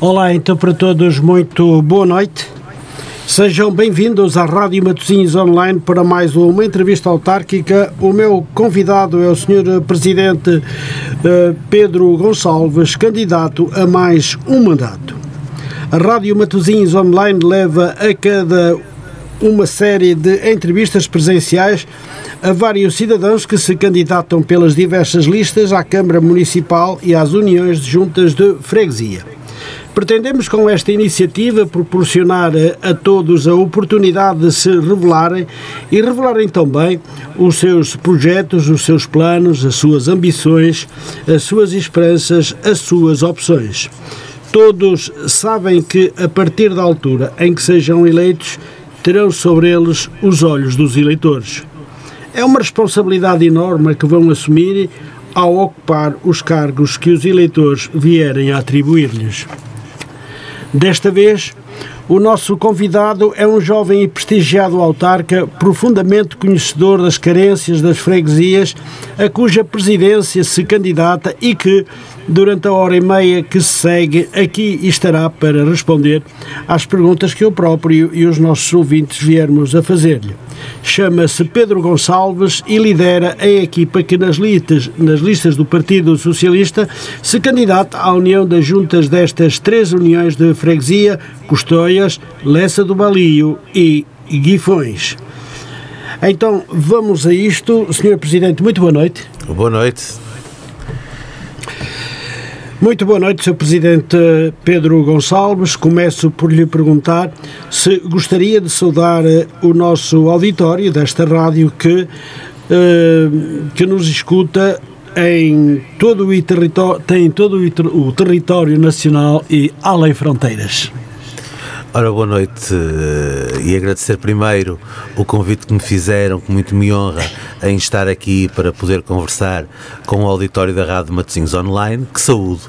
Olá, então para todos, muito boa noite. Sejam bem-vindos à Rádio Matosinhos Online para mais uma entrevista autárquica. O meu convidado é o Sr. Presidente eh, Pedro Gonçalves, candidato a mais um mandato. A Rádio Matosinhos Online leva a cada uma série de entrevistas presenciais a vários cidadãos que se candidatam pelas diversas listas à Câmara Municipal e às uniões de juntas de freguesia. Pretendemos com esta iniciativa proporcionar a, a todos a oportunidade de se revelarem e revelarem também os seus projetos, os seus planos, as suas ambições, as suas esperanças, as suas opções. Todos sabem que a partir da altura em que sejam eleitos, terão sobre eles os olhos dos eleitores. É uma responsabilidade enorme que vão assumir ao ocupar os cargos que os eleitores vierem a atribuir-lhes. Desta vez, o nosso convidado é um jovem e prestigiado autarca, profundamente conhecedor das carências das freguesias, a cuja presidência se candidata e que, durante a hora e meia que se segue, aqui estará para responder às perguntas que eu próprio e os nossos ouvintes viermos a fazer-lhe. Chama-se Pedro Gonçalves e lidera a equipa que nas listas, nas listas do Partido Socialista se candidata à união das juntas destas três uniões de freguesia, Lessa do Balio e Guifões. Então, vamos a isto. Sr. Presidente, muito boa noite. Boa noite. Muito boa noite, Sr. Presidente Pedro Gonçalves. Começo por lhe perguntar se gostaria de saudar eh, o nosso auditório desta rádio que, eh, que nos escuta em todo o território, tem todo o território nacional e além fronteiras. Ora, boa noite eh, e agradecer primeiro o convite que me fizeram, que muito me honra em estar aqui para poder conversar com o auditório da Rádio Matosinhos Online. Que saúde!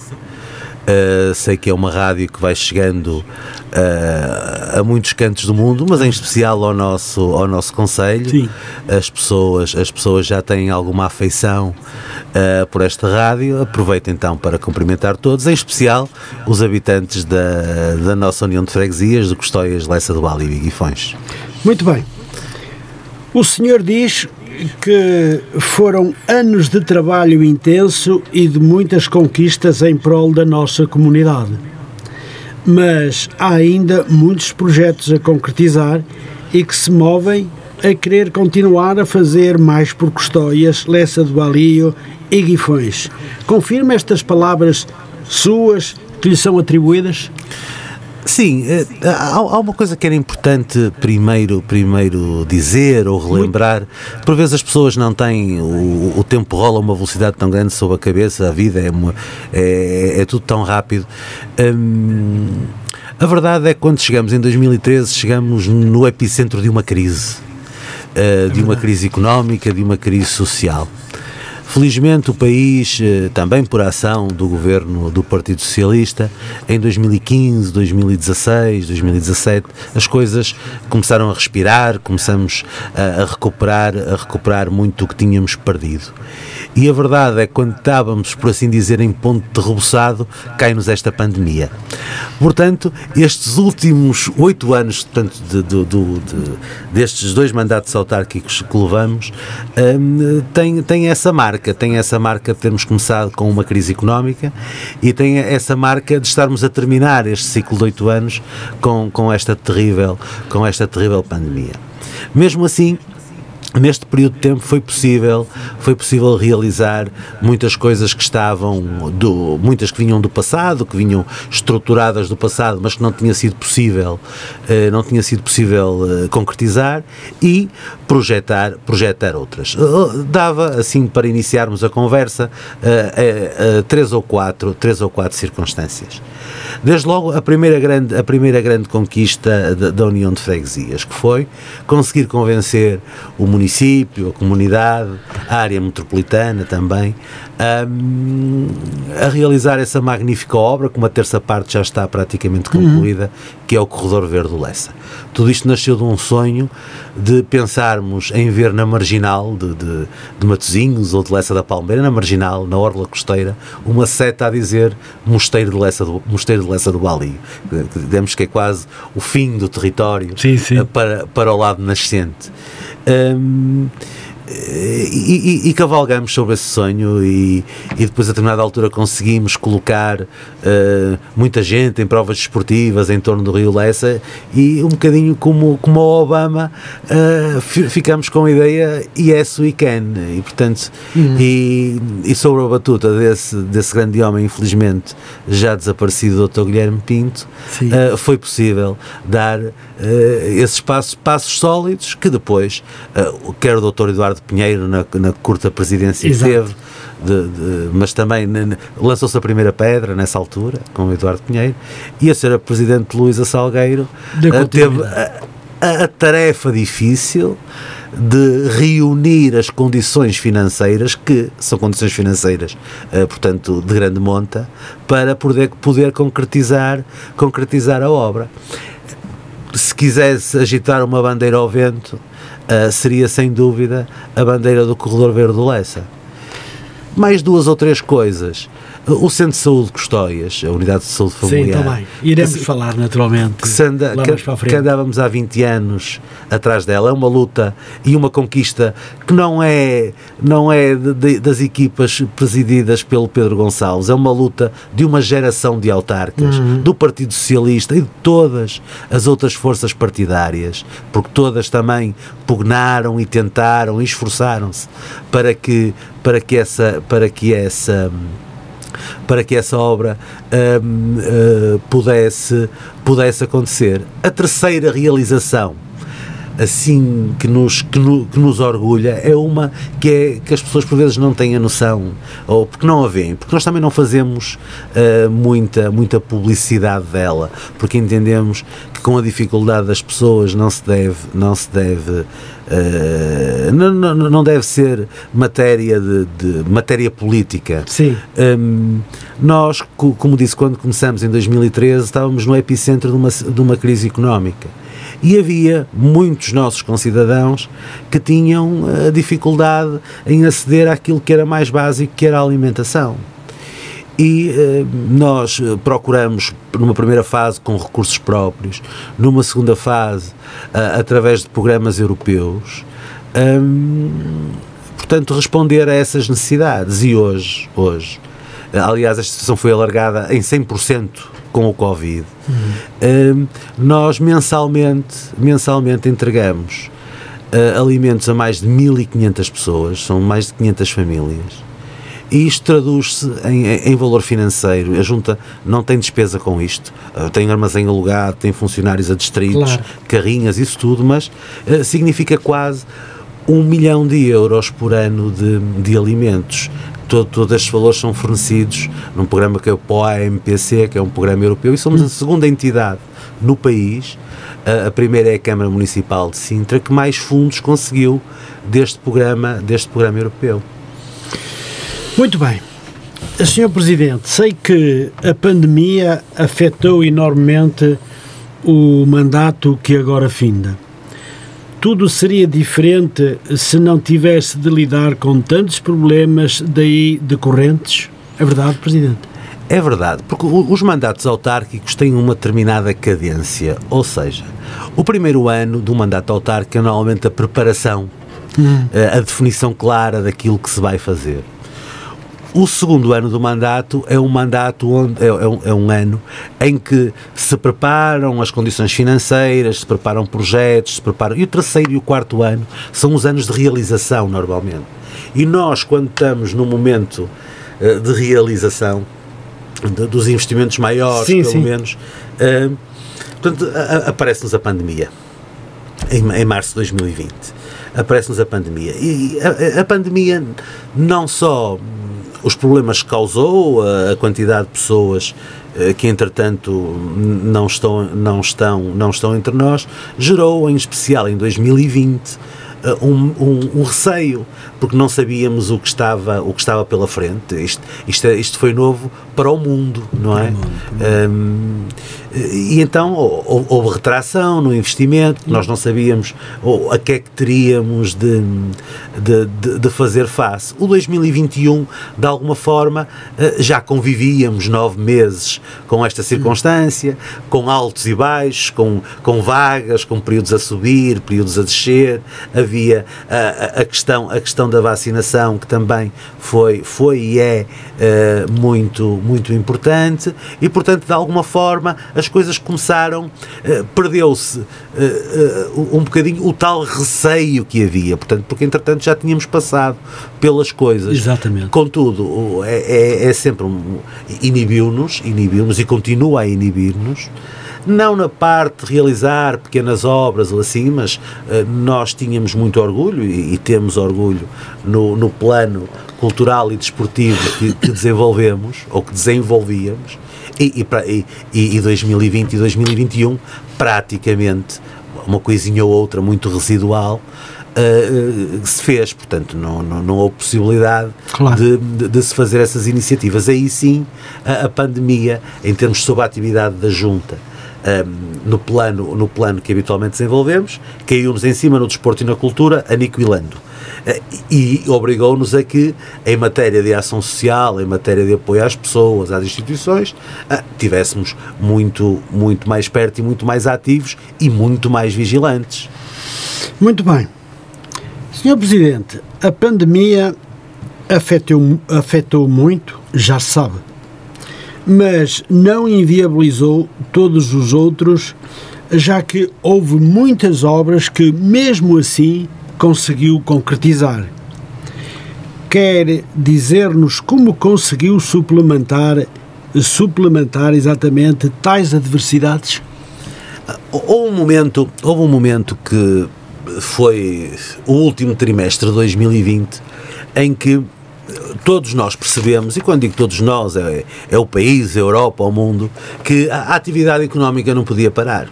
Uh, sei que é uma rádio que vai chegando uh, a muitos cantos do mundo, mas em especial ao nosso, ao nosso Conselho. As pessoas, as pessoas já têm alguma afeição uh, por esta rádio. Aproveito então para cumprimentar todos, em especial os habitantes da, da nossa União de Freguesias, de Custóias, Leça do Vale e Guifões. Muito bem. O senhor diz que foram anos de trabalho intenso e de muitas conquistas em prol da nossa comunidade. Mas há ainda muitos projetos a concretizar e que se movem a querer continuar a fazer mais por Custóias, Lessa do Balio e Guifões. Confirma estas palavras suas que lhe são atribuídas? Sim, eh, há, uma coisa que era importante primeiro, primeiro dizer ou relembrar. Por vezes as pessoas não têm, o, o tempo rola a uma velocidade tão grande sobre a cabeça, a vida é, uma, é, é tudo tão rápido. Hum, a verdade é que quando chegamos em 2013, chegamos no epicentro de uma crise. Uh, de uma crise económica, de uma crise social. Felizmente, o país, eh, também por ação do governo do Partido Socialista, em 2015, 2016, 2017, as coisas começaram a respirar, começamos a, recuperar, a recuperar muito o que tínhamos perdido. E a verdade é que quando estávamos, por assim dizer, em ponto de reboçado, cai-nos esta pandemia. Portanto, estes últimos oito anos, portanto, de, de, de, destes dois mandatos autárquicos que levamos, hum, tem, tem essa marca, tem essa marca de termos começado com uma crise económica e tem essa marca de estarmos a terminar este ciclo de oito anos com, com esta terrível, com esta terrível pandemia. Mesmo assim, neste período de tempo foi possível foi possível realizar muitas coisas que estavam do muitas que vinham do passado que vinham estruturadas do passado mas que não tinha sido possível eh, não tinha sido possível eh, concretizar e projetar projetar outras. Eh, dava assim para iniciarmos a conversa três ou quatro três ou quatro circunstâncias desde logo a primeira grande a primeira grande conquista da, da União de Freguesias que foi conseguir convencer o município, a comunidade, a área metropolitana também, um, a realizar essa magnífica obra, que uma terça parte já está praticamente concluída, uhum. que é o Corredor Verde do Lessa. Tudo isto nasceu de um sonho de pensarmos em ver na marginal de, de, de Matozinhos ou de Lessa da Palmeira, na marginal, na orla costeira, uma seta a dizer Mosteiro de Lessa do, Mosteiro de Lessa do Bali. Digamos que é quase o fim do território sim, sim. Eh, para, para o lado nascente. Um, e, e, e, cavalgamos sobre esse sonho e, e, depois a determinada altura conseguimos colocar uh, muita gente em provas desportivas em torno do Rio Lessa e um bocadinho como, como o Obama uh, ficamos com a ideia yes we can e portanto uhum. e, e sobre a batuta desse, desse grande homem infelizmente já desaparecido Dr. Guilherme Pinto uh, foi possível dar esses passos, passos sólidos que depois quer o Dr. Eduardo Pinheiro na, na curta presidência Exato. que teve, de, de, mas também lançou-se a primeira pedra nessa altura, com o Eduardo Pinheiro, e a senhora Presidente Luísa Salgueiro uh, teve a, a, a tarefa difícil de reunir as condições financeiras, que são condições financeiras, portanto, de grande monta, para poder, poder concretizar, concretizar a obra. Se quisesse agitar uma bandeira ao vento, uh, seria sem dúvida a bandeira do Corredor Verde do Lessa. Mais duas ou três coisas. O Centro de Saúde de Custóias, a Unidade de Saúde Familiar. Sim, também. Iremos que, falar naturalmente. Que, anda, que, que, andávamos há 20 anos atrás dela. É uma luta e uma conquista que não é, não é de, de, das equipas presididas pelo Pedro Gonçalves. É uma luta de uma geração de autarcas, uhum. do Partido Socialista e de todas as outras forças partidárias, porque todas também pugnaram e tentaram e esforçaram-se para que, para que essa. Para que essa para que essa obra hum, uh, pudesse, pudesse acontecer. A terceira realização assim que nos, que, no, que, nos orgulha é uma que, é, que as pessoas por vezes não têm a noção, ou porque não a veem, porque nós também não fazemos uh, muita, muita publicidade dela, porque entendemos com a dificuldade das pessoas não se deve, não se deve Uh, não, não, não, deve ser matéria de, de matéria política. Sim. Um, nós, como disse, quando começamos em 2013, estávamos no epicentro de uma, de uma crise económica. E havia muitos nossos concidadãos que tinham a eh, dificuldade em aceder àquilo que era mais básico, que era a alimentação. E eh, nós eh, procuramos, numa primeira fase, com recursos próprios, numa segunda fase, através de programas europeus, ehm, portanto, responder a essas necessidades. E hoje, hoje, aliás, esta situação foi alargada em 100% com o Covid, uhum. nós mensalmente, mensalmente entregamos uh, alimentos a mais de 1.500 pessoas, são mais de 500 famílias. E isto traduz-se em, em, valor financeiro. A Junta não tem despesa com isto. Uh, tem armazém alugado, tem funcionários adstritos, claro. carrinhas, isso tudo, mas uh, significa quase um milhão de euros por ano de, de alimentos todo, todos estes valores são fornecidos num programa que é o POA-MPC, que é um programa europeu, e somos a segunda entidade no país, a, a primeira é a Câmara Municipal de Sintra, que mais fundos conseguiu deste programa, deste programa europeu. Muito bem. Senhor Presidente, sei que a pandemia afetou enormemente o mandato que agora finda tudo seria diferente se não tivesse de lidar com tantos problemas daí decorrentes? É verdade, Presidente? É verdade, porque os mandatos autárquicos têm uma determinada cadência, ou seja, o primeiro ano do mandato autárquico é normalmente a preparação, hum. a definição clara daquilo que se vai fazer. O segundo ano do mandato é um mandato onde é, é, um, é, um, ano em que se preparam as condições financeiras, se preparam projetos, se preparam. E o terceiro e o quarto ano são os anos de realização, normalmente. E nós, quando estamos no momento uh, de realização, de, dos investimentos maiores, sim, pelo sim. menos, uh, portanto, aparece-nos a pandemia em, em março de 2020 aparece-nos a pandemia. E a, a, pandemia não só os problemas que causou, a, quantidade de pessoas eh, que entretanto não estão, não, estão, não estão entre nós, gerou em especial em 2020 eh, um, um, um, receio, porque não sabíamos o que estava, o que estava pela frente. Isto, isto, é, isto foi novo para o mundo, não é? Um, e então houve retração no investimento, nós não sabíamos a que é que teríamos de, de, de, fazer face. O 2021, de alguma forma, eh, já convivíamos nove meses com esta circunstância, com altos e baixos, com, com vagas, com períodos a subir, períodos a descer. Havia a, a, questão, a questão da vacinação, que também foi, foi e é uh, muito, muito importante, e portanto, de alguma forma, as coisas começaram, uh, perdeu-se uh, uh, um bocadinho o tal receio que havia, portanto, porque entretanto já tínhamos passado pelas coisas. Exatamente. Contudo, é, é, é sempre um, inibiu-nos, inibiu-nos e continua a inibir-nos não na parte de realizar pequenas obras ou assim, mas uh, nós tínhamos muito orgulho e, e temos orgulho no, no, plano cultural e desportivo que, que desenvolvemos ou que desenvolvíamos e, e, e, e 2020 e 2021 praticamente uma coisinha ou outra muito residual Uh, se fez, portanto não, não, não houve possibilidade claro. de, de, de, se fazer essas iniciativas. Aí sim a, a pandemia, em termos sobre a atividade da Junta, um, no, plano, no plano que habitualmente desenvolvemos, caiu-nos em cima no desporto e na cultura, aniquilando. Eh, e obrigou-nos a que, em matéria de ação social, em matéria de apoio às pessoas, às instituições, eh, tivéssemos muito, muito mais perto e muito mais ativos e muito mais vigilantes. Muito bem. Senhor Presidente, a pandemia afetou, afetou muito, já sabe, mas não inviabilizou todos os outros, já que houve muitas obras que, mesmo assim, conseguiu concretizar. Quer dizer-nos como conseguiu suplementar, suplementar exatamente tais adversidades? Houve um momento, houve um momento que foi o último trimestre de 2020 em que todos nós percebemos, e quando digo todos nós, é, é o país, a Europa, o mundo, que a atividade económica não podia parar.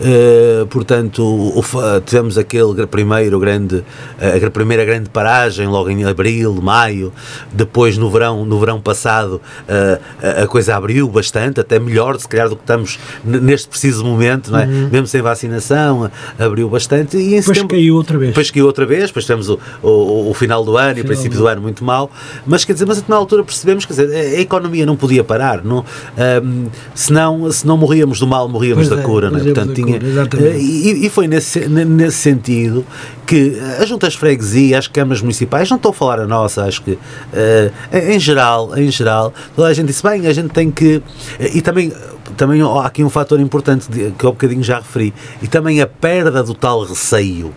Uh, portanto, o, o, tivemos aquele primeiro grande, a primeira grande paragem logo em abril, maio, depois no verão, no verão passado uh, a coisa abriu bastante, até melhor se calhar do que estamos neste preciso momento, não é? Uhum. mesmo sem vacinação, abriu bastante e em depois setembro, caiu outra vez. Depois caiu outra vez, depois tivemos o, o, o final do ano final e o princípio do... do ano muito mal, mas quer dizer, mas na altura percebemos, quer dizer, a, economia não podia parar, não, um, ehm, senão, senão morríamos do mal, morríamos pois da é, cura, não é? Portanto, tinha, eh, e, e, foi nesse, nesse sentido que as juntas de freguesia, as câmaras municipais, não estou a falar a nossa, acho que uh, em geral, em geral, toda a gente disse, bem, a gente tem que. E também também há aqui um fator importante que há um bocadinho já referi, e também a perda do tal receio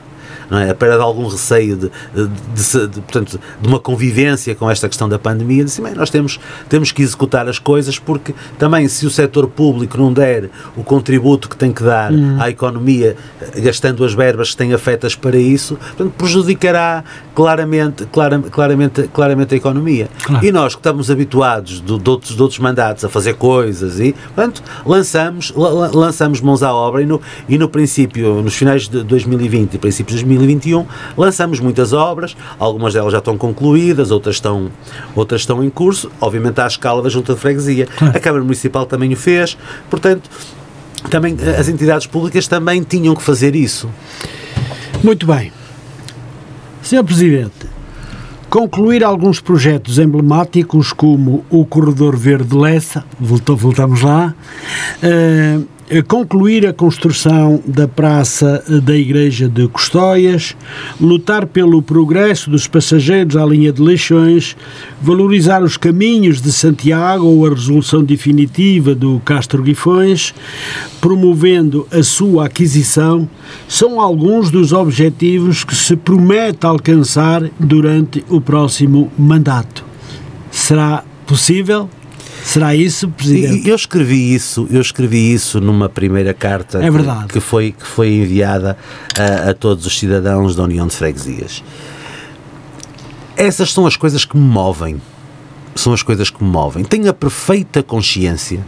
é? a perda de algum receio de, de, de, de, portanto, de uma convivência com esta questão da pandemia, disse, bem, nós temos, temos que executar as coisas porque também se o setor público não der o contributo que tem que dar hum. à economia, gastando as verbas que têm afetas para isso, portanto, prejudicará claramente, claramente, claramente, claramente a economia. Claro. E nós que estamos habituados de, de, outros, de outros mandatos a fazer coisas e, portanto, lançamos, lançamos mãos à obra e no, e no princípio, nos finais de 2020 e princípios de 2021, 2021, lançamos muitas obras, algumas delas já estão concluídas, outras estão, outras estão em curso, obviamente à escala da Junta de Freguesia. Claro. A Câmara Municipal também o fez, portanto, também as entidades públicas também tinham que fazer isso. Muito bem. Senhor Presidente, concluir alguns projetos emblemáticos como o Corredor Verde Lessa, voltou, voltamos lá, uh, concluir a construção da praça da Igreja de Custóias, lutar pelo progresso dos passageiros à linha de Leixões, valorizar os caminhos de Santiago ou a resolução definitiva do Castro Guifões, promovendo a sua aquisição, são alguns dos objetivos que se promete alcançar durante o próximo mandato. Será possível? Será isso, Presidente? Eu escrevi isso, eu escrevi isso numa primeira carta é verdade. Que, que, foi, que foi enviada a, a todos os cidadãos da União de Freguesias. Essas são as coisas que me movem. São as coisas que me movem. Tenho a perfeita consciência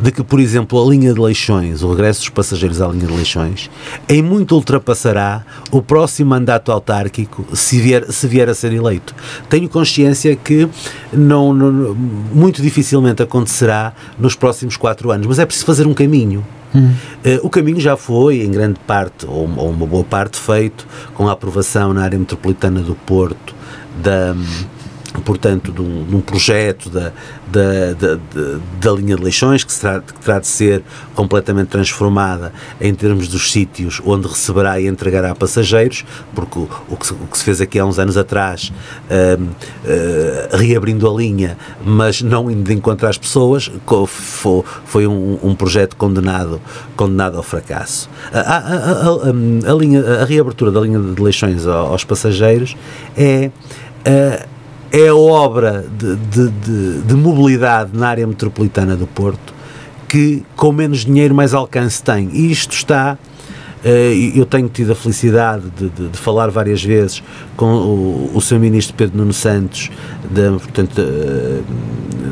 de que, por exemplo, a linha de Leixões, o regresso dos passageiros à linha de Leixões, em muito ultrapassará o próximo mandato autárquico se vier, se vier a ser eleito. Tenho consciência que não, não muito dificilmente acontecerá nos próximos quatro anos, mas é preciso fazer um caminho. Hum. Uh, o caminho já foi, em grande parte, ou, ou, uma boa parte, feito com a aprovação na área metropolitana do Porto da portanto, de um, de um projeto da, da, da, da, linha de Leixões, que, será, que terá de ser completamente transformada em termos dos sítios onde receberá e entregará passageiros, porque o, o, que, o que, se fez aqui há uns anos atrás, uh, uh, reabrindo a linha, mas não indo de encontro às pessoas, foi, foi um, um, projeto condenado, condenado ao fracasso. A, a, a, a, linha, a reabertura da linha de Leixões aos passageiros é. Uh, é a obra de, de, de, de, mobilidade na área metropolitana do Porto que com menos dinheiro mais alcance tem. E isto está. Uh, eu tenho tido a felicidade de, de, de falar várias vezes com o, o seu ministro Pedro Nuno Santos, de, portanto, uh,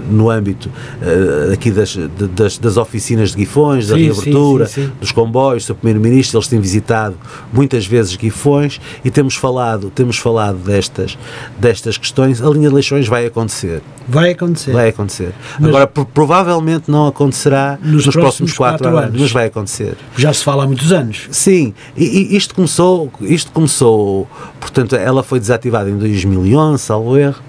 no âmbito uh, aqui das, das, das, oficinas de Guifões, da sim, reabertura, sim, sim, dos comboios, o seu primeiro-ministro, eles têm visitado muitas vezes Guifões e temos falado, temos falado destas, destas questões. A linha de Leixões vai acontecer. Vai acontecer. Vai acontecer. Mas Agora, provavelmente não acontecerá nos, nos próximos, próximos quatro, quatro anos, anos, mas vai acontecer. Já se fala há muitos anos. Sim, e, e isto começou, isto começou, portanto, ela foi desativada em 2011, salvo erro,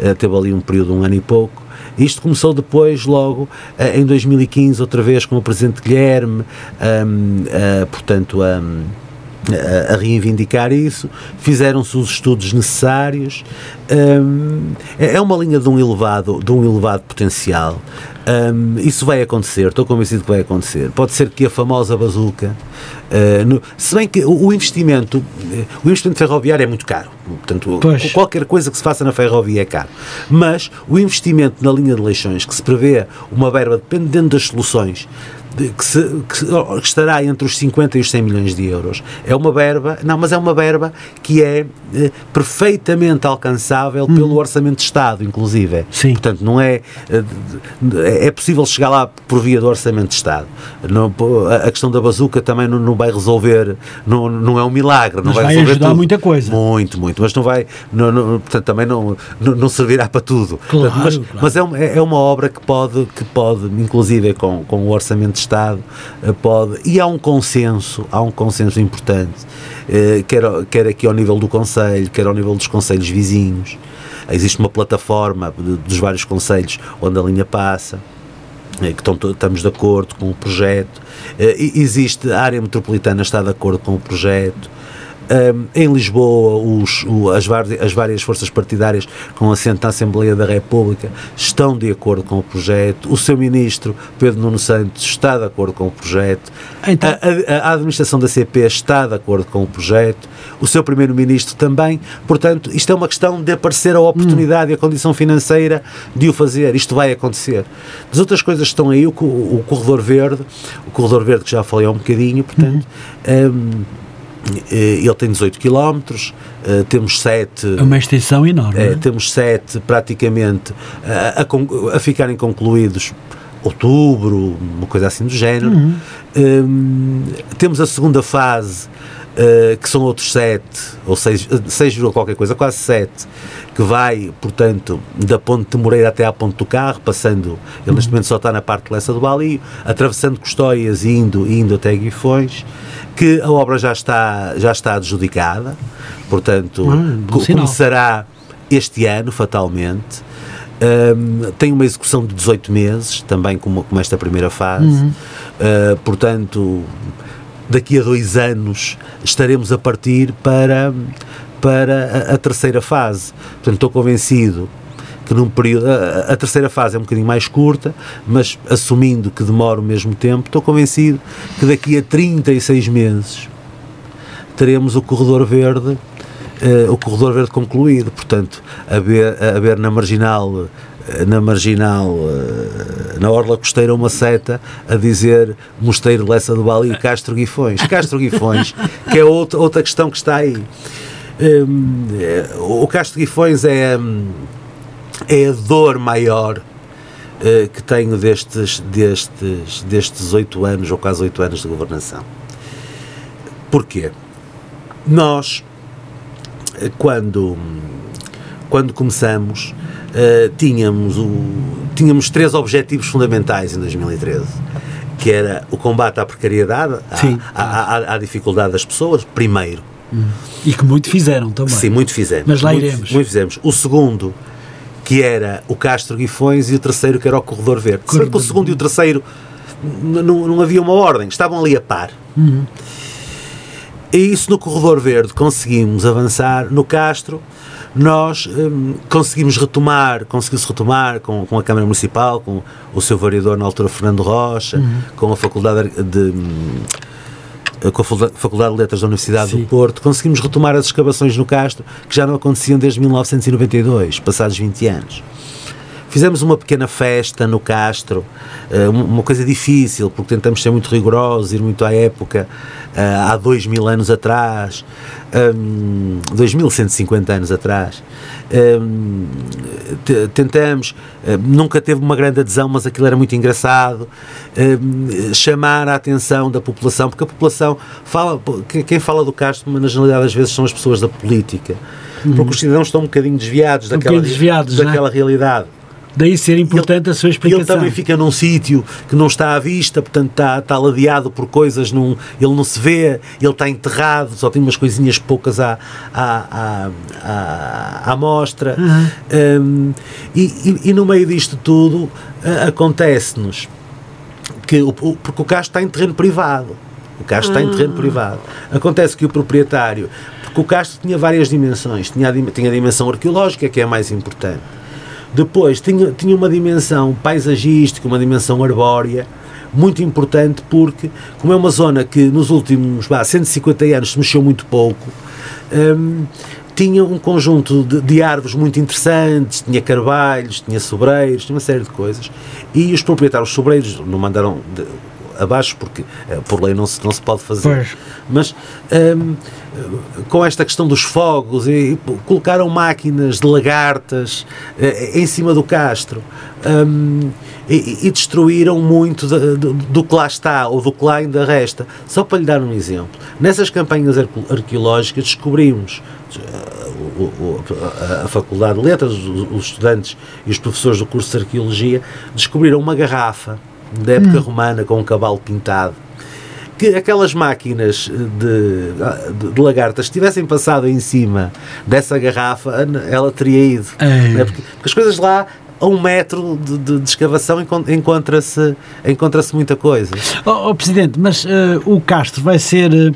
uh, teve ali um período de um ano e pouco, isto começou depois, logo, uh, em 2015, outra vez com o Presidente Guilherme, um, uh, portanto, um, a, reivindicar isso, fizeram-se os estudos necessários. Um, é, é uma linha de um elevado, de um elevado potencial. Um, isso vai acontecer, estou convencido que vai acontecer. Pode ser que a famosa bazuca, uh, no, se bem que o, o, investimento, o investimento ferroviário é muito caro, portanto, pois. qualquer coisa que se faça na ferrovia é caro. Mas o investimento na linha de leixões, que se prevê uma verba, dependendo das soluções, que, se, que, estará entre os 50 e os 100 milhões de euros. É uma verba, não, mas é uma verba que é eh, perfeitamente alcançável hum. pelo Orçamento de Estado, inclusive. Sim. Portanto, não é, eh, é possível chegar lá por via do Orçamento de Estado. Não, a questão da bazuca também não, não vai resolver, não, não é um milagre. Não mas vai, vai ajudar tudo. muita coisa. Muito, muito, mas não vai, não, não, portanto, também não, não, não servirá para tudo. Claro, portanto, mas, claro. mas é, uma, é uma obra que pode, que pode inclusive com, com o Orçamento de Estado, eh, pode. E há um consenso, há um consenso importante, eh, quer, quer aqui ao nível do Conselho, quer ao nível dos Conselhos vizinhos. Existe uma plataforma dos vários Conselhos onde a linha passa eh, que estão, estamos de acordo com o projeto. Existe, a área metropolitana está de acordo com o projeto. Um, em Lisboa, os, o, as, as, várias forças partidárias com assento na Assembleia da República estão de acordo com o projeto. O seu ministro, Pedro Nuno Santos, está de acordo com o projeto. Então... A, a, a, administração da CP está de acordo com o projeto. O seu primeiro-ministro também. Portanto, isto é uma questão de aparecer a oportunidade hum. e a condição financeira de o fazer. Isto vai acontecer. Das outras coisas que estão aí, o, o, o Corredor Verde, o Corredor Verde que já falei há um bocadinho, portanto. Uhum. Um, ele tem 18 km, eh, temos 7. É uma extensão enorme. É, temos 7 praticamente a, a, a, ficarem concluídos outubro, uma coisa assim do género. Uhum. Um, temos a segunda fase, uh, que são outros 7, ou 6, 6, qualquer coisa, quase 7, que vai, portanto, da Ponte de Moreira até à Ponte do Carro, passando, ele uhum. neste momento só está na parte de Lessa do Balio, atravessando Custóias e indo, indo até Guifões que a obra já está, já está adjudicada, portanto, ah, começará este ano, fatalmente. Um, tem uma execução de 18 meses, também como, como esta primeira fase. Uhum. Uh, portanto, daqui a dois anos estaremos a partir para, para a, a terceira fase. Portanto, estou convencido que num período. A, a, terceira fase é um bocadinho mais curta, mas assumindo que demora o mesmo tempo, estou convencido que daqui a 36 meses teremos o corredor verde uh, o corredor verde concluído, portanto, haver, haver na marginal eh, na marginal, uh, na orla costeira, uma seta a dizer Mosteiro Lessa do Bali e Castro Guifões. Castro Guifões, que é outra, outra questão que está aí. Um, o Castro Guifões é, é a dor maior uh, que tenho destes, destes, destes oito anos, ou quase oito anos de governação. Porquê? Nós quando, quando começamos, uh, tínhamos, o, tínhamos três objetivos fundamentais em 2013 que era o combate à precariedade, à, à, à, à, dificuldade das pessoas, primeiro. Hum. E que muito fizeram também. Sim, muito fizemos. Mas lá muito, iremos. Muito fizemos. O segundo, que era o Castro Guifões, e o terceiro, que era o Corredor Verde. Corredor. que o segundo e o terceiro não, não havia uma ordem, estavam ali a par. Uhum. E isso no Corredor Verde conseguimos avançar. No Castro, nós hum, conseguimos retomar, conseguiu-se retomar com, com a Câmara Municipal, com o seu vereador na altura, Fernando Rocha, uhum. com a Faculdade de. Hum, com a Faculdade de Letras da Universidade Sim. do Porto, conseguimos retomar as escavações no Castro, que já não aconteciam desde 1992, passados 20 anos. Fizemos uma pequena festa no Castro, eh, uma coisa difícil, porque tentamos ser muito rigorosos, ir muito à época, eh, há dois mil anos atrás, um, 2150 anos atrás. Um, tentamos, um, nunca teve uma grande adesão, mas aquilo era muito engraçado. Um, chamar a atenção da população, porque a população fala, quem fala do Castro, mas na generalidade às vezes são as pessoas da política, porque os cidadãos estão um bocadinho desviados um daquela, desviados, daquela é? realidade. Daí ser importante ele, a sua explicação. Ele também fica num sítio que não está à vista, portanto está, está ladeado por coisas, num, ele não se vê, ele está enterrado, só tem umas coisinhas poucas à, à, à, à, mostra. Uhum. Um, e, e, e, no meio disto tudo uh, acontece-nos que o, porque o castro está em terreno privado. O castro está em terreno ah. privado. Acontece que o proprietário, porque o castro tinha várias dimensões, tinha a, tinha a dimensão arqueológica, que é a mais importante depois tinha, tinha uma dimensão paisagística, uma dimensão arbórea, muito importante porque, como é uma zona que nos últimos bah, 150 anos se mexeu muito pouco, hum, tinha um conjunto de, de, árvores muito interessantes, tinha carvalhos, tinha sobreiros, tinha uma série de coisas, e os proprietários sobreiros não mandaram de, abaixo porque eh, por lei não se, não se pode fazer. Pois. Mas um, com esta questão dos fogos, e, colocaram máquinas de lagartas uh, em cima do castro um, e, e, destruíram muito de, de, do que lá está ou do que lá ainda resta. Só para lhe dar um exemplo, nessas campanhas arqueológicas descobrimos a Faculdade de Letras, os estudantes e os professores do curso de Arqueologia descobriram uma garrafa da época hum. romana com um cavalo pintado que aquelas máquinas de, de, de, lagartas tivessem passado em cima dessa garrafa, ela teria ido. Né? Porque, porque, as coisas lá a um metro de, de, de escavação encontra-se encontra muita coisa. Oh, oh Presidente, mas uh, o Castro vai ser eh,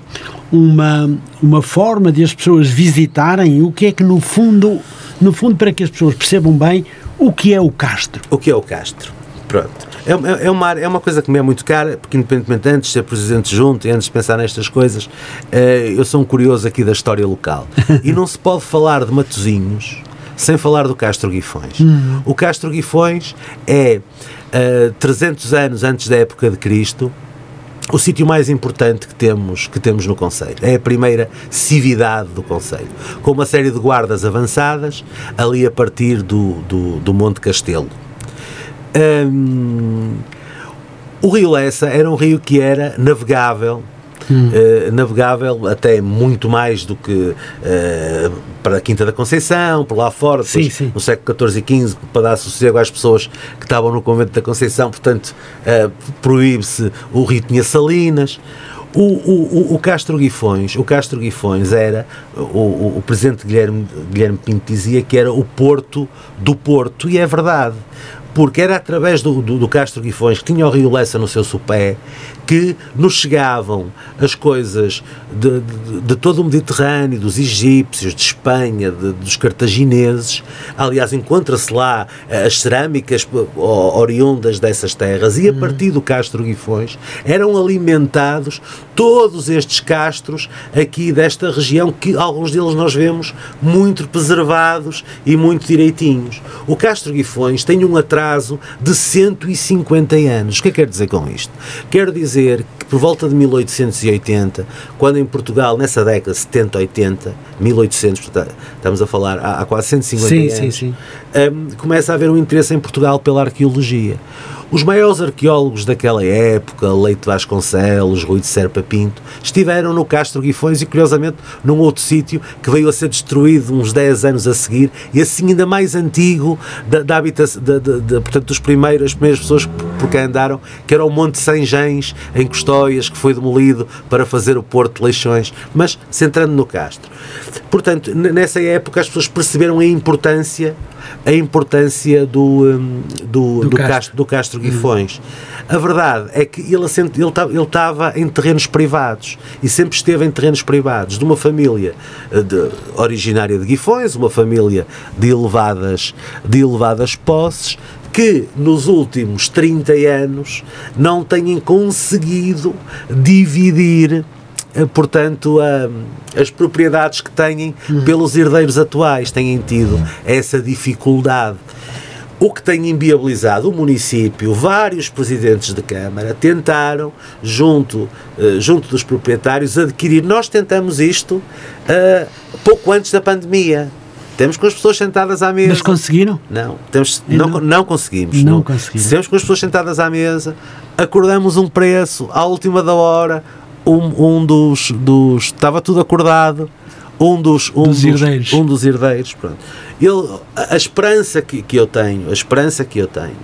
uma, uma forma de as pessoas visitarem o que é que no fundo, no fundo para que as pessoas percebam bem o que é o Castro. O que é o Castro? Pronto. É, é, é, uma, é uma coisa que me é muito cara, porque independentemente antes de ser presidente junto e antes de pensar nestas coisas, eh, eu sou um curioso aqui da história local. e não se pode falar de Matozinhos sem falar do Castro Guifões. Uhum. O Castro Guifões é, uh, 300 anos antes da época de Cristo, o sítio mais importante que temos, que temos no Conselho. É a primeira cividade do Conselho, com uma série de guardas avançadas ali a partir do, do, do Monte Castelo. Um, o rio Lessa era um rio que era navegável, hum. uh, navegável até muito mais do que uh, para a Quinta da Conceição, por lá fora, depois, sim, sim. no século XIV e XV, para dar sossego às pessoas que estavam no convento da Conceição, portanto, uh, proíbe-se, o rio tinha salinas. O, o, o, Castro Guifões, o Castro Guifões era, o, o, o presidente Guilherme, Guilherme Pinto dizia que era o Porto do Porto, e é verdade porque era através do, do, do, Castro Guifões, que tinha o Rio Lessa no seu sopé, que nos chegavam as coisas de, de, de todo o Mediterrâneo, dos egípcios, de Espanha, de, dos cartagineses. Aliás, encontra-se lá eh, as cerâmicas oriundas dessas terras e a uhum. partir do Castro Guifões eram alimentados todos estes castros aqui desta região, que alguns deles nós vemos muito preservados e muito direitinhos. O Castro Guifões tem um atraso de 150 anos. O que é que quer dizer com isto? Quero dizer que por volta de 1880, quando em Portugal, nessa década 70, 80, 1800, portanto, estamos a falar há, há quase 150 sim, anos, sim, sim. Um, começa a haver um interesse em Portugal pela arqueologia. Os maiores arqueólogos daquela época, Leite Vasconcelos, Rui de Serpa Pinto, estiveram no Castro Guifões e, curiosamente, num outro sítio que veio a ser destruído uns 10 anos a seguir e assim ainda mais antigo da, da habitação, da, da, portanto, dos primeiros, as primeiras pessoas por quem andaram, que era o Monte Gens, em Custóias, que foi demolido para fazer o Porto de Leixões, mas centrando no Castro. Portanto, nessa época as pessoas perceberam a importância a importância do, um, do, do, do, Castro. Castro, do Castro Guifões. Hum. A verdade é que ele ele estava em terrenos privados e sempre esteve em terrenos privados de uma família eh, de, originária de Guifões, uma família de elevadas, de elevadas posses, que nos últimos 30 anos não têm conseguido dividir eh, portanto, as propriedades que têm uhum. pelos herdeiros atuais têm tido essa dificuldade. O que tem inviabilizado o município, vários presidentes de Câmara tentaram, junto, eh, junto dos proprietários, adquirir. Nós tentamos isto uh, pouco antes da pandemia. Temos com as pessoas sentadas à mesa. Mas conseguiram? Não, temos, não, não, não, conseguimos. Não, não conseguimos. Temos com as pessoas sentadas à mesa, acordamos um preço à última da hora, um, um dos, dos. Estava tudo acordado. Um dos, um dos, herdeiros. Um dos herdeiros pronto. Ele, a, a esperança que, que eu tenho, a esperança que eu tenho,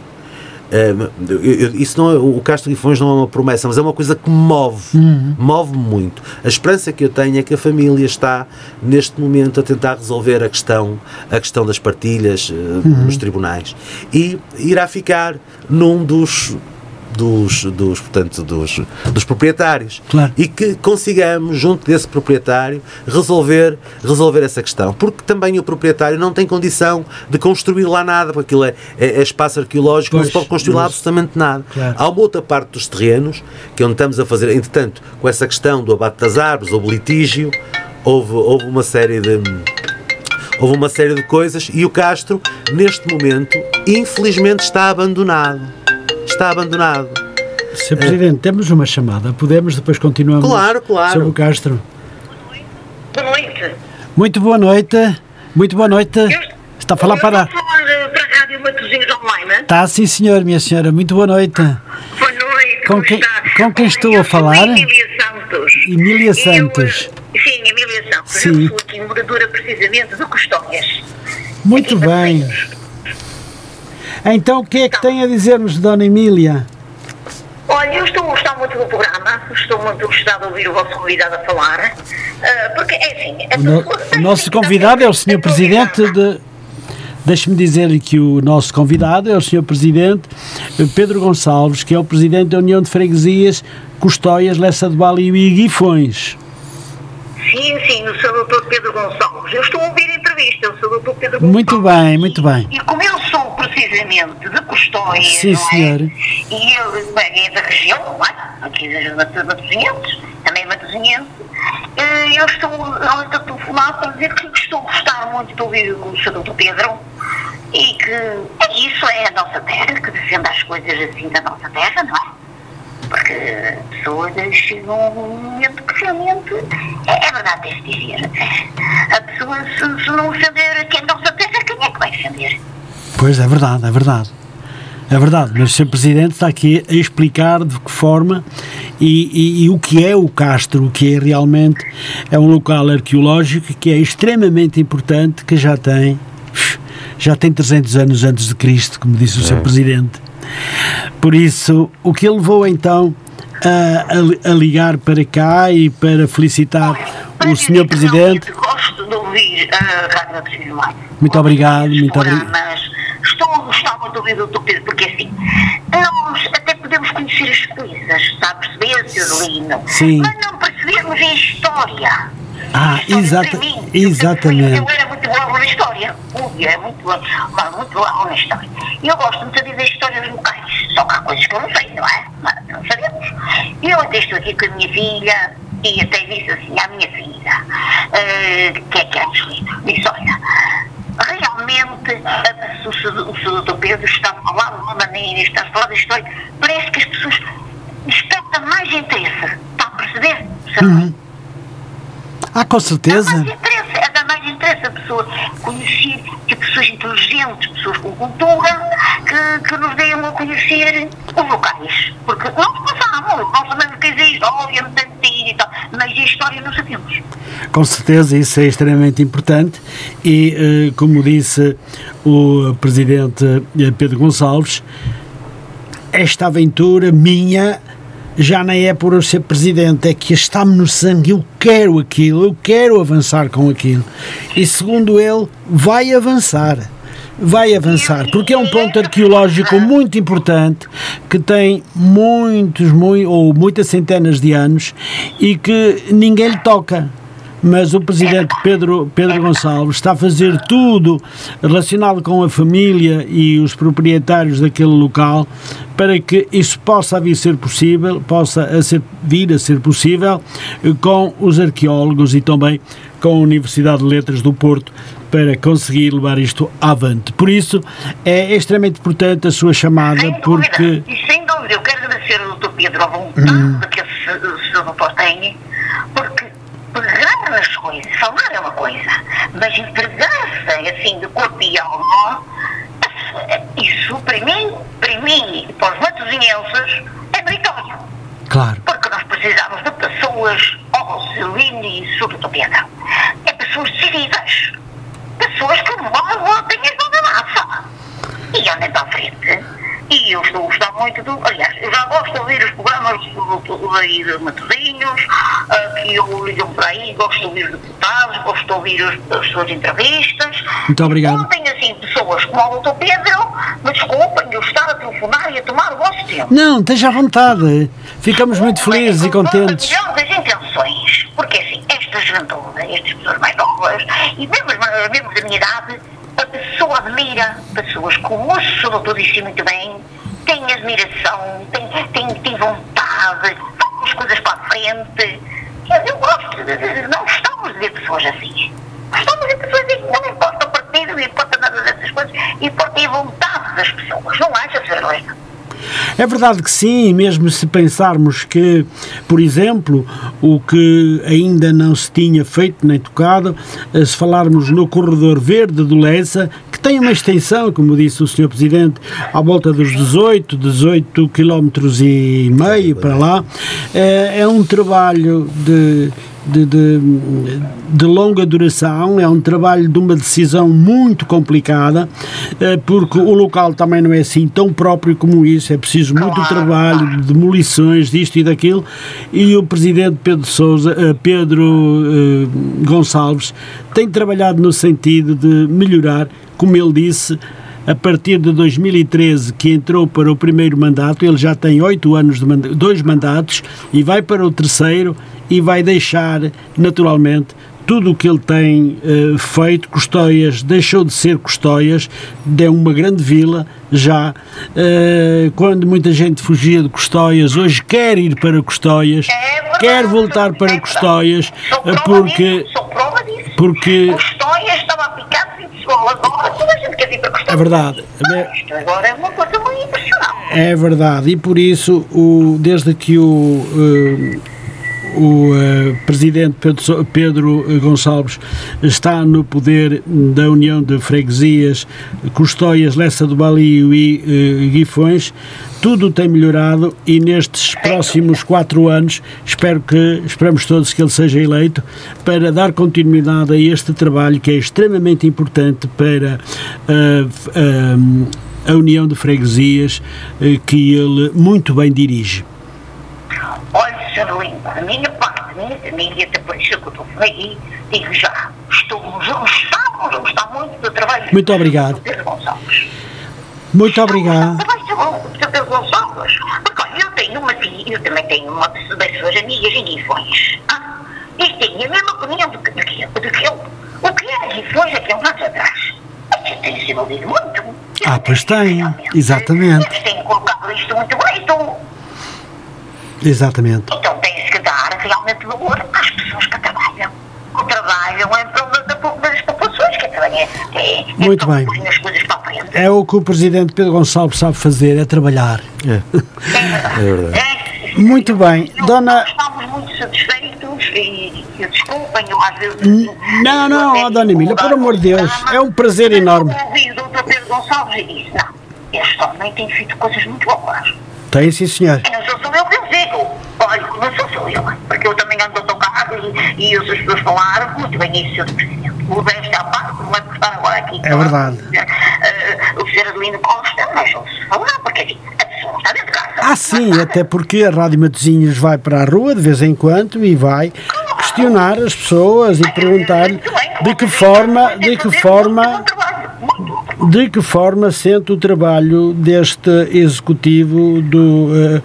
eu, isso não é, o Castro Guifões não é uma promessa, mas é uma coisa que move, uhum. move-me muito. A esperança que eu tenho é que a família está neste momento a tentar resolver a questão, a questão das partilhas uh, uhum. nos tribunais e irá ficar num dos dos, dos, portanto, dos, dos proprietários. Claro. E que consigamos, junto desse proprietário, resolver, resolver essa questão. Porque também o proprietário não tem condição de construir lá nada, porque aquilo é, é, é espaço arqueológico, pois, não se pode construir lá absolutamente nada. Claro. Há uma outra parte dos terrenos, que é onde estamos a fazer, entretanto, com essa questão do abate das árvores, ou litígio, houve, houve uma série de houve uma série de coisas e o Castro, neste momento, infelizmente está abandonado está abandonado. Sr. Presidente, temos uma chamada. Podemos depois continuamos claro, claro. sobre o Castro. Boa noite. Muito boa noite. Muito boa noite. Eu, está a falar para... Estou a falar eh, para a Rádio Matosinhos Online. Está sim, senhor, minha senhora. Muito boa noite. Boa noite. Com, que, com quem estou a falar? Emília Santos. Emília Santos. Eu, sim, Emília Santos. Sim. Eu sou aqui moradora precisamente de Custóias. Muito bem. Então, o que é que tem a dizer-nos, Dona Emília? Olha, eu estou a gostar muito do programa, estou muito gostado de ouvir o vosso convidado a falar, uh, porque é assim... O, no, o nosso convidado é o Sr. Presidente de... Deixe-me dizer-lhe que o nosso convidado é o Sr. Presidente Pedro Gonçalves, que é o Presidente da União de Freguesias Custóias, Lessa de Bali e Guifões. Sim, sim, o Sr. Dr. Pedro Gonçalves. Eu estou a ouvir a entrevista, o Sr. Dr. Pedro Gonçalves. Muito bem, muito bem. E como eu sou precisamente de Custóia, sim, não é? E ele bem, é da região, não é? Aqui das Matosinhenses, também é Matosinhense. Eh, eu estou a telefonar para dizer que estou a gostar muito de ouvir o Sr. Dr. Pedro e que é isso, é a nossa terra, que defende as coisas assim da nossa terra, não é? porque a pessoa chega um momento que realmente é, é verdade, deve dizer. A pessoa, se, se não defender quem não se terra, quem é que vai defender? Pois é verdade, é verdade. É verdade, mas o Sr. Presidente está aqui a explicar de que forma e, e, e, o que é o Castro, o que é realmente é um local arqueológico que é extremamente importante, que já tem já tem 300 anos antes de Cristo, como disse o é. Sr. Presidente. Por isso, o que levou então a, a, a ligar para cá e para felicitar o Sr. Presidente. Gosto de ouvir a Rádio. Muito obrigado, muito obrigado. Programas. Estou a gostar muito de ouvir o Dr. Pedro, porque assim, nós até podemos conhecer as coisas, está a perceber, Sr. Sim. Mas não percebemos a história. Ah, A história exata- mim, exatamente. Eu era muito bom na história. Ui, é muito bom, muito bom na história. E eu gosto muito de dizer histórias locais. Só que há coisas que eu não sei, não é? Mas não sabemos. E eu até estou aqui com a minha filha e até disse assim à minha filha, eh, que é que é Angelina, disse, olha, realmente o o. Dr. Pedro está a falar de uma maneira, está a falar da história, parece que as pessoas despertam mais interesse. Está a perceber? Sabe? Ah, com Dá certeza. mais interesse, é dá mais interesse a pessoa conhecer que pessoas inteligentes, pessoas com cultura, que, que nos deem a conhecer os locais. Porque nós passamos, nós sabemos que existe história, muito antiga e tal, mas a história não sabemos. Com certeza, isso é extremamente importante e, eh, como disse o Presidente eh, Pedro Gonçalves, esta aventura minha já nem é por eu ser Presidente, é que está-me no sangue, eu quero aquilo, eu quero avançar com aquilo. E segundo ele, vai avançar. Vai avançar, porque é um ponto arqueológico muito importante que tem muitos, mui- ou muitas centenas de anos e que ninguém lhe toca mas o presidente Pedro, Pedro Gonçalves está a fazer tudo relacionado com a família e os proprietários daquele local para que isso possa vir a ser possível, possa a ser, vir a ser possível com os arqueólogos e também com a Universidade de Letras do Porto para conseguir levar isto avante. Por isso é extremamente importante a sua chamada Sem porque E sem dúvida, eu quero agradecer ao Dr. Pedro a vontade que esse. Doutor tem, porque nas coisas, falar é uma coisa, mas entregar-se assim de corpo e alma, isso para mim, para mim e para os matosinhenses é meritório. claro, Porque nós precisamos de pessoas, ó Celino e. Pedro, é pessoas decididas, pessoas que as mãos na massa e andem para a frente. E eu estou a gostar muito do. Aliás, eu já gosto de ouvir os programas do, do, do, aí de Matosinhos, ah, que eu ligam por aí, gosto de ouvir os deputados, gosto de ouvir os- as suas entrevistas. Muito obrigado. Ontem, assim, pessoas como o Dr. Pedro, me desculpem, eu estar a telefonar e a tomar o vosso tempo. não, esteja à vontade, ficamos muito felizes e Com contentes. milhões de intenções, porque assim, esta juventude, estas pessoas mais novas, e mesmo, as- mesmo da minha idade, a pessoa admira pessoas como o doutor disse muito bem, tem admiração, tem, tem, tem vontade, vão as coisas para a frente. Eu, eu gosto, de, não gostamos de ver pessoas assim. Gostamos de pessoas assim, não importa o partido, não importa nada dessas coisas, importa a vontade das pessoas, não acha, Sr. Helena? É verdade que sim, mesmo se pensarmos que, por exemplo, o que ainda não se tinha feito nem tocado, eh, se falarmos no corredor verde do Lessa, que tem uma extensão, como disse o Sr. Presidente, à volta dos 18, 18 quilómetros e meio para lá, eh, é um trabalho de de, de, de longa duração, é um trabalho de uma decisão muito complicada, eh, porque o local também não é assim tão próprio como isso, é preciso muito trabalho, demolições, disto e daquilo, e o Presidente Pedro Sousa, eh, Pedro eh, Gonçalves, tem trabalhado no sentido de melhorar, como ele disse, a partir de 2013 que entrou para o primeiro mandato, ele já tem oito anos de manda- dois mandatos e vai para o terceiro e vai deixar naturalmente tudo o que ele tem eh, feito, Custóias deixou de ser Custóias, é uma grande vila já, eh, quando muita gente fugia de Custóias, hoje quer ir para Custóias, É verdade, quer voltar é para. Custóias, eh, porque, disso, sou prova disso. porque O Estóia estava aplicado em escola, agora toda a gente quer vir para Custóia. é verdade, Ah, Isto agora é uma coisa muito impressionante. É verdade, e por isso, o, desde que o, eh, o eh, presidente Pedro, Pedro Gonçalves está no poder da União de Freguesias, Custóias, Lessa do Balio e eh, Guifões, tudo tem melhorado e nestes próximos quatro anos espero que, esperamos todos que ele seja eleito para dar continuidade a este trabalho que é extremamente importante para f- eh, a União de Freguesias eh, que ele muito bem dirige. Sr. Lindo, a minha parte, a minha família, isso que eu estou aqui, digo já, gostar, a gostar muito do trabalho Muito obrigado. Muito obrigado. Porque olha, eu tenho uma eu também tenho uma das suas amigas em Guifões. Ah, e tenho a mesma opinião do que, do que, do que eu. O que era Guifões aqui há uns anos atrás. Eu tenho se envolvido muito. Ah, pois tem, exatamente. Eles têm colocado isto muito então Exatamente. então tem-se que dar realmente valor às pessoas que trabalham. Que trabalham em prol da- da- das é, é, é Muito bem. põe as coisas para a frente. É o que o Presidente Pedro Gonçalves sabe fazer, é trabalhar. É. É verdade. É verdade. É, Muito bem. eu- Dona- estamos muito satisfeitos e, e desculpem, eu às vezes. Não, não, Dona Emília, por amor de Deus, é um prazer enorme. Eu ouvi o Dr. Pedro Gonçalves e disse: não, este homem tem feito coisas muito boas. Tem sim, senhor. E não sou só eu que eu digo. Olha, não sou só eu, porque eu também ando e, e as pessoas falar muito bem isso, Sr. Presidente. O resto à parte, não vai custar agora aqui. É verdade. Uh, o Sr. Adelino Costa, mas ouço falar, porque assim, a pessoa está dentro de casa. Ah, sim, até porque a Rádio Matosinhos vai para a rua de vez em quando e vai questionar as pessoas e perguntar-lhe de que forma, de que forma, de que forma sente o trabalho deste executivo do, eh,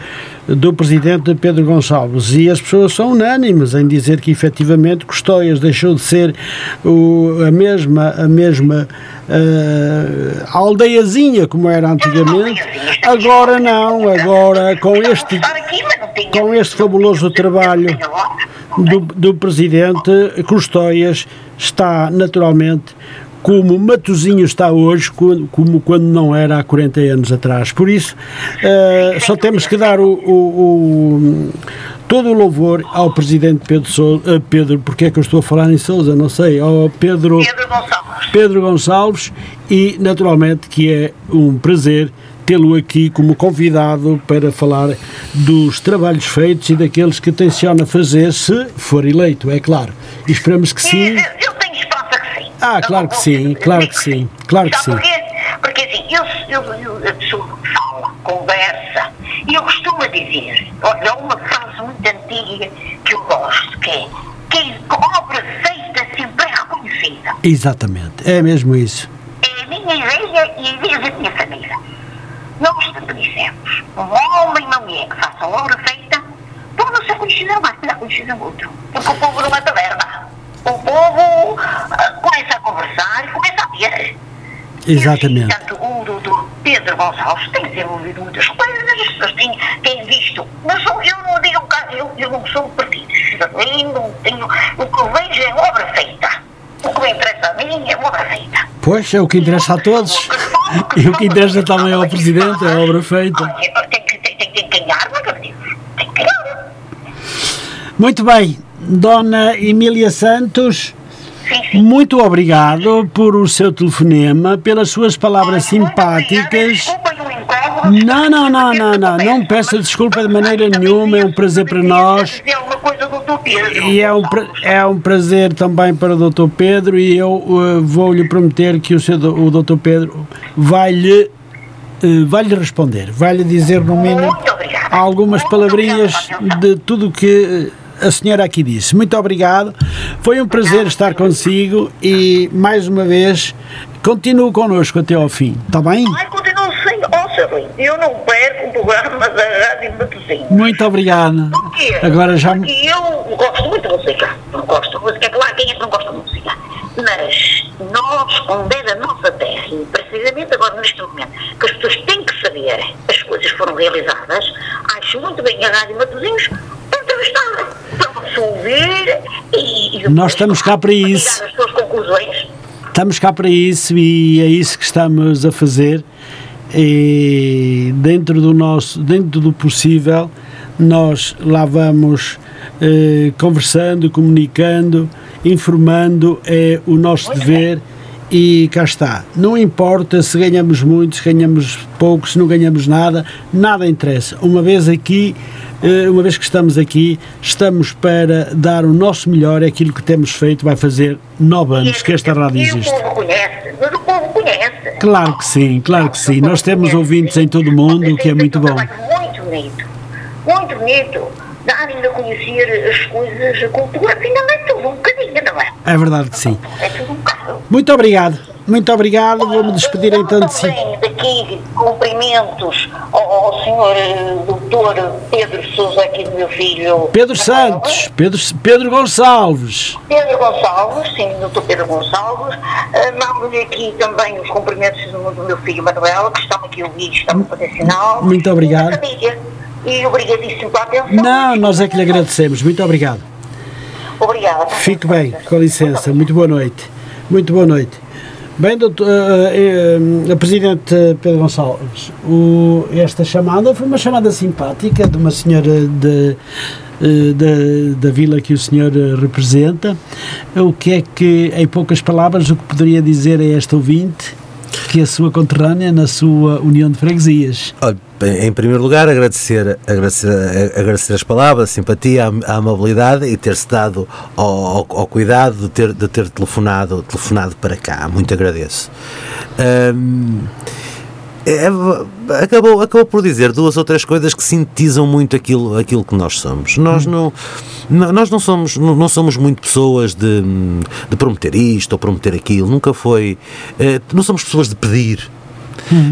do presidente Pedro Gonçalves. E as pessoas são unânimes em dizer que efetivamente Custóias deixou de ser o, a mesma, a mesma eh, aldeiazinha como era antigamente. Agora não, agora com este com este fabuloso trabalho do, do presidente Custóias está naturalmente como Matozinho está hoje, como, quando não era há 40 anos atrás. Por isso, eh, só temos que dar o, o- o- todo o louvor ao presidente Pedro Sousa, Pedro, porque é que eu estou a falar em Sousa, não sei, ao Pedro, Pedro Gonçalves. Pedro Gonçalves e naturalmente que é um prazer tê-lo aqui como convidado para falar dos trabalhos feitos e daqueles que tenciona fazer se for eleito, é claro. E esperamos que sim. Eu, Ah, claro não que sim, claro que sim, claro que sim. porquê? Porque assim, eu, eu, eu, a pessoa fala, conversa, e eu costumo dizer, olha, uma frase muito antiga que eu gosto, que é quem obra feita sempre é reconhecida. Exatamente, é mesmo isso. É a minha ideia e a ideia da minha família. Nós dissemos, um homem e uma mulher que façam obra feita, ser conhecidos mais que conhecidos no outro. Porque o povo não é taberna. O povo começa a conversar e começa a ver. Exatamente. Assim, portanto, o doutor Pedro Gonçalves tem desenvolvido muitas coisas, as pessoas têm, têm visto. Mas eu eu não digo, eu, eu não sou partidos. Eu não tenho, o que eu vejo é obra feita. O que me interessa a mim é obra feita. Pois, é o que interessa a todos. E o que interessa também ao Presidente é a obra feita. Tem que, ganhar, meu Deus. Tem que ganhar. Muito bem, Dona Emília Santos, muito obrigado por o seu telefonema, pelas suas palavras simpáticas. Não, não, não, não, não, não peça desculpa de maneira nenhuma, é um prazer para nós. E é um, é um prazer também para o Dr. Pedro e eu eh, vou-lhe prometer que o, seu, o Dr. Pedro vai-lhe eh, vai-lhe responder, vai-lhe dizer no mínimo algumas palavrinhas de tudo o que eh, a senhora aqui disse. Muito obrigado, foi um prazer estar consigo e mais uma vez continue connosco até ao fim, está bem? Ai, continuo sem. Sabrina, eu não perco o programa da Rádio Matosinhos. Muito obrigado. Porquê? Agora já Porque eu gosto muito de música. Não gosto de música, é claro, quem é que não gosta de música? Mas nós, onde é da nossa terra, e precisamente agora neste momento, que as pessoas têm que saber as coisas foram realizadas, acho muito bem a Rádio Matosinhos para e, Nós estamos cá para isso. Estamos cá para isso e é isso que estamos a fazer. E dentro do nosso, dentro do possível, nós lá vamos eh, conversando, comunicando, informando, é o nosso dever e cá está. Não importa se ganhamos muito, se ganhamos pouco, se não ganhamos nada, nada interessa. Uma vez aqui, eh, uma vez que estamos aqui, estamos para dar o nosso melhor, é aquilo que temos feito, vai fazer nove anos que esta rádio existe. o povo conhece, mas o povo conhece. Claro que sim, claro que sim. Nós temos ouvintes em todo o mundo, o que é muito bom. Muito bonito, muito bonito. Darem a conhecer as coisas, a cultura, afinal é tudo um bocadinho, não é? É verdade que sim. É tudo um bocado. Muito obrigado. Muito obrigado. Vou-me despedir então de si. Também daqui cumprimentos ao, ao senhor eh, doutor Pedro Sousa, aqui do meu filho. Pedro Manuel. Santos, Pedro, Pedro Gonçalves. Pedro Gonçalves, sim, doutor Pedro Gonçalves. Uh, Mando-lhe aqui também os cumprimentos do, do meu filho Manuel, que estão aqui ouvir, estão a fazer sinal. Muito obrigado. E, a família. E obrigadíssimo pela atenção. Não, nós é que lhe agradecemos. Muito obrigado. Obrigada. Fique bem, com licença. Muito boa noite. Muito boa noite. Bem, doutor, eh, eh, Presidente Pedro Gonçalves, o- esta chamada foi uma chamada simpática de uma senhora de, eh, da, da vila que o senhor representa. O que é que, em poucas palavras, o que poderia dizer a esta ouvinte que a sua conterrânea na sua União de Freguesias? Em primeiro lugar, agradecer, agradecer, agradecer as palavras, a simpatia, a, amabilidade e ter-se dado ao, ao- ao cuidado de ter, de ter telefonado, telefonado para cá. Muito agradeço. É, acabou, acabou por dizer duas ou três coisas que sintetizam muito aquilo, aquilo que nós somos. Nós não, não- nós não somos, não, não somos muito pessoas de, de prometer isto ou prometer aquilo. Nunca foi. eh, não somos pessoas de pedir.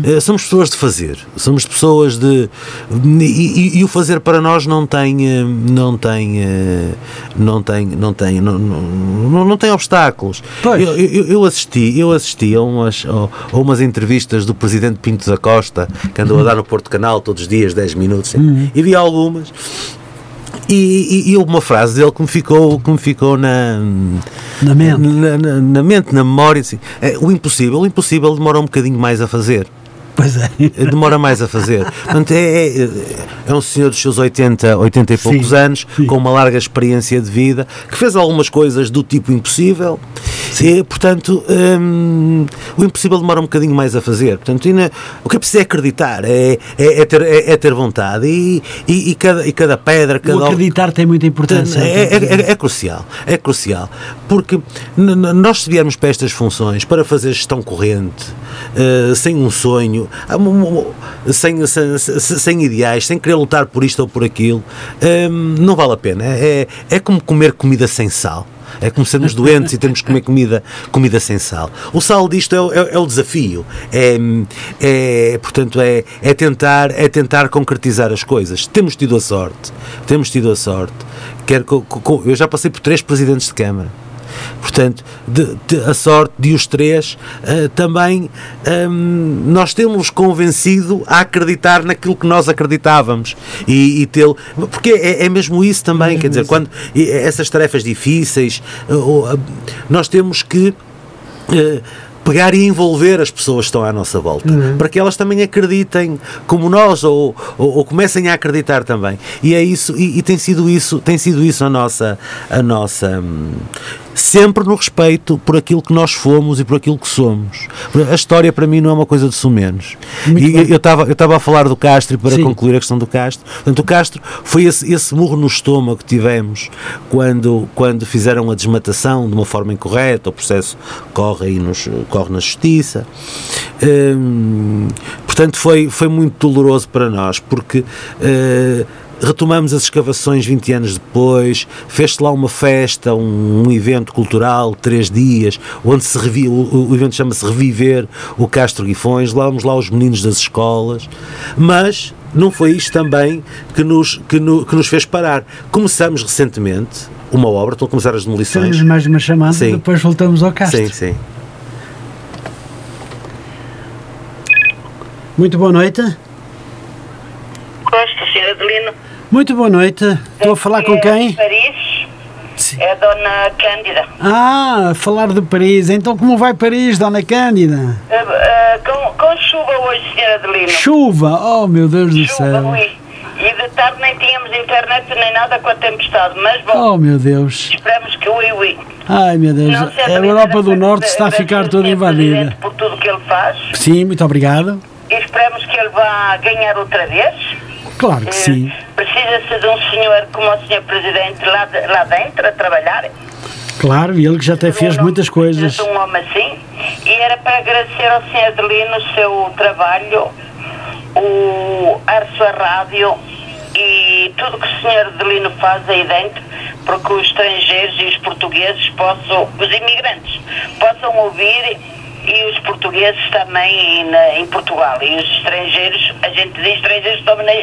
Eh, Somos pessoas de fazer, somos pessoas de. E, e- e o fazer para nós não tem. eh, Não tem. eh, Não tem. Não tem, não, não, não tem obstáculos. Eu, eu, eu assisti, eu assisti a umas, a, a umas entrevistas do presidente Pinto da Costa, que andou a dar no Porto Canal todos os dias, 10 minutos, e vi algumas. E, e, e houve uma frase dele que me ficou, que me ficou na, Na mente. na, na- na mente, na memória. Assim, é, o impossível, o impossível demora um bocadinho mais a fazer. Pois é. Demora mais a fazer. Portanto, é, é, é um senhor dos seus 80, 80 e poucos Sim, anos, sim. com uma larga experiência de vida, que fez algumas coisas do tipo impossível. E, portanto, hum, o impossível demora um bocadinho mais a fazer. Portanto, na- o que é preciso é acreditar, é, é, é ter, é, é ter vontade. E, e, e cada, e cada pedra, cada O acreditar tem muita importância. é, é- é- é crucial, é crucial, porque nós se viermos para estas funções para fazer gestão corrente, eh, sem um sonho, sem, sem, sem- sem ideais, sem querer lutar por isto ou por aquilo, eh, não vale a pena. É, é como comer comida sem sal. É como sermos doentes e temos que comer comida, comida sem sal. O sal disto é, o- é- é o desafio. É, é, portanto, é, é, tentar, é tentar concretizar as coisas. Temos tido a sorte. Temos tido a sorte. Quer, co- co- eu já passei por três presidentes de Câmara. Portanto, de- de- a sorte de os três eh, também hum, nós temos convencido a acreditar naquilo que nós acreditávamos e, e tê-lo. Porque é, é mesmo isso também, quer dizer, quando e essas tarefas difíceis, ah, nós temos que. pegar e envolver as pessoas que estão à nossa volta, para que elas também acreditem como nós ou, ou, ou comecem a acreditar também. E é isso, e, e tem sido isso, tem sido isso a nossa, a nossa hum, sempre no respeito por aquilo que nós fomos e por aquilo que somos. A história para mim não é uma coisa de sumenos. Eu estava eu estava a falar do Castro e para Sim. concluir a questão do Castro. Portanto, o Castro foi esse, esse murro no estômago que tivemos quando, quando fizeram a desmatação de uma forma incorreta, o processo corre aí nos, corre na justiça. Hum, portanto, foi, foi muito doloroso para nós, porque eh, retomamos as escavações 20 anos depois, fez-se lá uma festa, um, um evento cultural, três dias, onde se revi, o, o evento chama-se Reviver o Castro Guifões, levamos lá os meninos das escolas, mas não foi isto também que nos, que, no- que nos fez parar. Começamos recentemente uma obra, estão a começar as demolições. Temos mais uma chamada, Sim. depois voltamos ao Castro. Sim, sim. Muito boa noite. Gosto, Sr. Adelino. Muito boa noite. Estou a falar com É quem? Paris. Sim. É a Dona Cândida. Ah, falar de Paris. Então como vai Paris, Dona Cândida? Ah, ah, com, com chuva hoje, Sr. Adelino. Chuva, oh meu Deus do Chuva, céu. ui. E de tarde nem tínhamos internet nem nada com a tempestade. Mas bom, Oh meu Deus. esperamos que ui, ui. Ai meu Deus. Não. A Europa do Norte está a ficar toda invadida. Por tudo que ele faz. Sim, muito obrigado. E esperamos que ele vá ganhar outra vez. Claro que sim. Eh, Precisa-se de um senhor como o Sr. Presidente lá, de- lá dentro a trabalhar. Claro, e ele que já até fez muitas coisas. de um homem assim. E era para agradecer ao Sr. Adelino o seu trabalho, o, a sua rádio e e tudo que o senhor Adelino faz aí dentro para que os estrangeiros e os portugueses possam, os imigrantes, possam ouvir e os portugueses também em, em Portugal. E os estrangeiros, a gente diz estrangeiros, estamos, na,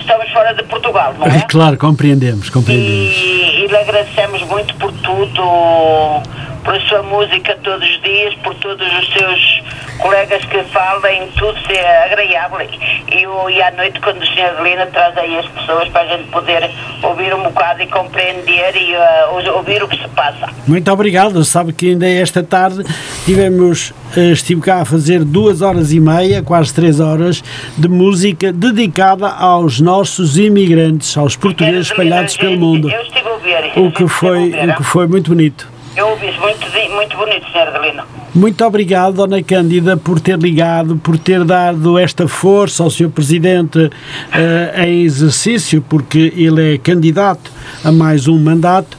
estamos fora de Portugal, não é? Claro, compreendemos, compreendemos. E, e lhe agradecemos muito por tudo, por a sua música todos os dias, por todos os seus colegas que falem, tudo ser agradável. E, e à noite, quando o Sr. Adelina traz aí as pessoas para a gente poder ouvir um bocado e compreender e ah, ouvir o que se passa. Muito obrigado. Sabe que ainda esta tarde tivemos, eh, estive cá a fazer duas horas e meia, quase três horas, de música dedicada aos nossos imigrantes, aos portugueses espalhados pelo mundo. Eu estive a ouvir. O que foi, o que foi muito bonito. Eu ouvi muito, muito bonito, Sr. Adelino. Muito obrigado, Dona Cândida, por ter ligado, por ter dado esta força ao Sr. Presidente eh, em exercício, porque ele é candidato a mais um mandato,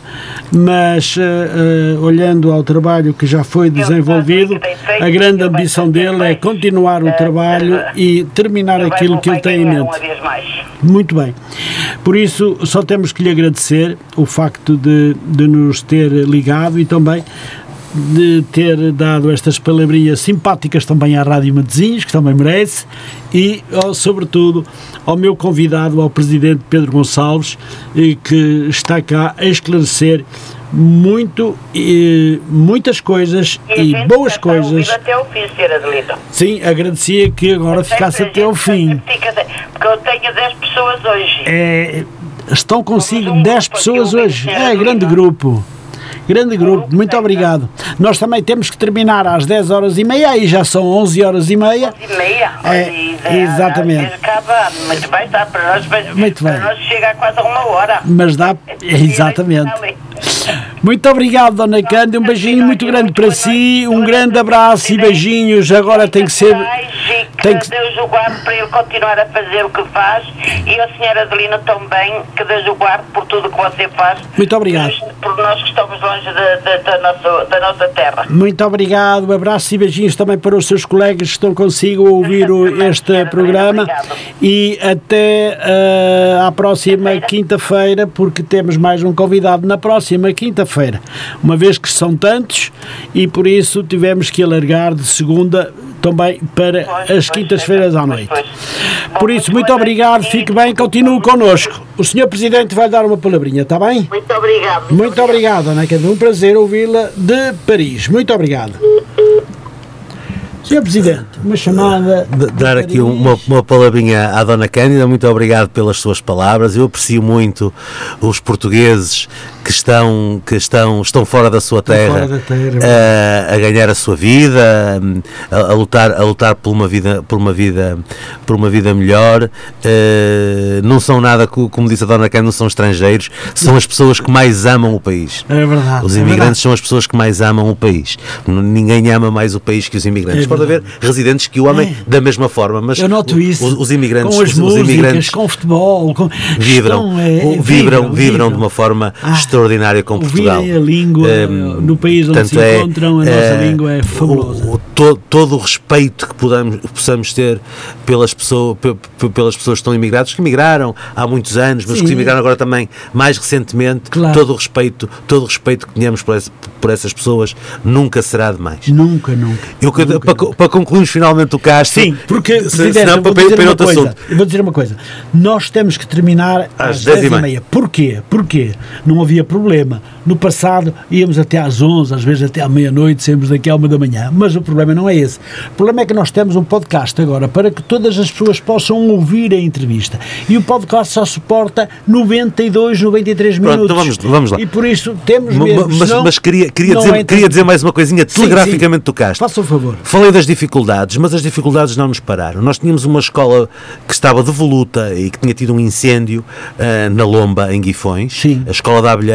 mas eh, eh, olhando ao trabalho que já foi desenvolvido, a grande ambição dele é continuar o trabalho e terminar aquilo que ele tem em mente. Muito bem. Por isso, só temos que lhe agradecer o facto de, de nos ter ligado e também de ter dado estas palavrinhas simpáticas também à Rádio Matosinhos, que também merece, e, ó, sobretudo, ao meu convidado, ao Presidente Pedro Gonçalves, eh, que está cá a esclarecer muito, eh, muitas coisas e gente boas coisas. até o fim, Sr. Adelino. Sim, agradecia que agora ficasse Sempre até gente fim. fica Porque eu tenho 10 pessoas hoje. É, estão consigo Somos um 10 grupo pessoas o hoje. É, grande grupo. Grande grupo, muito obrigado. Nós também temos que terminar às 10 horas e meia, aí já são 11 horas e meia. e meia. É, exatamente. Acaba, muito bem, está para nós, para, Muito para bem. nós chega a quase a uma hora. Mas dá, exatamente. Muito obrigado, Dona Cândida. Um beijinho muito grande para si, um grande abraço e beijinhos. Agora tem que ser. Que Tem que, Deus o guarde para ele continuar a fazer o que faz. E a senhora Adelina também, que Deus o guarde por tudo o que você faz. Muito obrigado. Por nós que estamos longe da, da, da nossa, da nossa terra. Muito obrigado, um abraço e beijinhos também para os seus colegas que estão consigo a ouvir este programa. E até eh, à próxima quinta-feira, porque temos mais um convidado na próxima quinta-feira, uma vez que são tantos e por isso tivemos que alargar de segunda também para as quintas-feiras à noite. Por isso, muito obrigado, fique bem, continue connosco. O senhor Presidente vai dar uma palavrinha, está bem? Muito obrigado. Muito obrigado, Ana Cândida. Um prazer ouvi-la de Paris. Muito obrigado. Senhor Presidente, uma chamada. Dar aqui um- uma, uma palavrinha à Dona Cândida, muito obrigado pelas suas palavras. Eu aprecio muito os portugueses que estão, que estão, estão fora da sua terra, terra, a, a ganhar a sua vida, a, a lutar, a lutar por uma vida, por uma vida, por uma vida melhor. Eh, não são nada, co- como disse a Dona Cândida, não são estrangeiros, são as pessoas que mais amam o país. É verdade. Os é imigrantes são as pessoas que mais amam o país. Ninguém ama mais o país que os imigrantes. É Pode haver residentes que o amem É. da mesma forma, mas Eu noto isso. Os, os imigrantes, com as os, os músicas, imigrantes com o futebol, com... vibram, estão, é, o- vibram, vibram de uma forma Ah, extraordinária com Portugal. ouvirem a língua Ehm, no país onde se portanto, encontram, a nossa eh, língua é fabulosa. o- o- to- todo o respeito que podamos, possamos ter pelas pessoas, pe- pe- pelas pessoas que estão imigradas, que imigraram há muitos anos, mas Sim. que imigraram agora também mais recentemente, Claro. todo o respeito, todo o respeito que tenhamos por, esse- por essas pessoas nunca será demais. Nunca, nunca. Eu, nunca, para, co- para concluirmos finalmente o castro, Sim, porque se- Presidente, senão para, para uma outro coisa, assunto. eu vou dizer uma coisa. Nós temos que terminar às, 10 e meia. Porquê? Porquê? Não havia problema. No passado íamos até às 11, às vezes até à meia-noite, saímos daqui à uma da manhã. Mas o problema não é esse. O problema é que nós temos um podcast agora para que todas as pessoas possam ouvir a entrevista. E o podcast só suporta 92, 93 Pronto, minutos. então vamos- vamos lá. E por isso temos mesmo. Mas, senão mas queria, queria, dizer, entra- queria dizer mais uma coisinha telegraficamente do Castro. Faça o favor. Falei das dificuldades, mas as dificuldades não nos pararam. Nós tínhamos uma escola que estava devoluta e que tinha tido um incêndio ah, na Lomba, em Guifões, Sim. a Escola da Abelheira.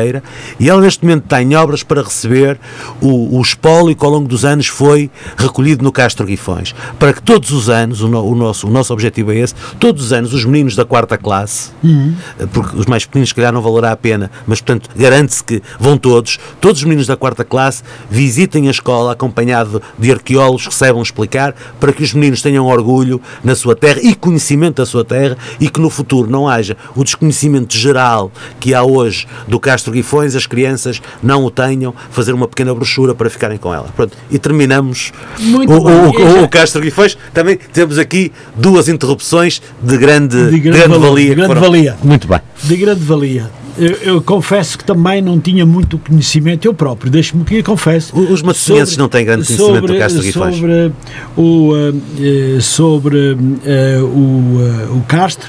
E ela neste momento está em obras para receber o, o espólio que ao longo dos anos foi recolhido no Castro Guifões. Para que todos os anos, o, no- o nosso, o nosso objetivo é esse, todos os anos os meninos da quarta classe, eh, porque os mais pequeninos se calhar não valerá a pena, mas portanto garante-se que vão todos, todos os meninos da quarta classe visitem a escola acompanhado de arqueólogos que saibam explicar para que os meninos tenham orgulho na sua terra e conhecimento da sua terra e que no futuro não haja o desconhecimento geral que há hoje do Castro Guifões, as crianças não o tenham, fazer uma pequena brochura para ficarem com ela. Pronto, e terminamos Muito o, o- já- o Castro Guifões. Também temos aqui duas interrupções de grande, De grande valor, valia. de que grande foram- valia. Muito bem. de grande valia. Eu, eu confesso que também não tinha muito conhecimento, eu próprio, deixe-me que confesso. Os matosinhenses não têm grande conhecimento do Castro Guifões. Sobre, o, eh, eh, sobre eh, o, eh, o Castro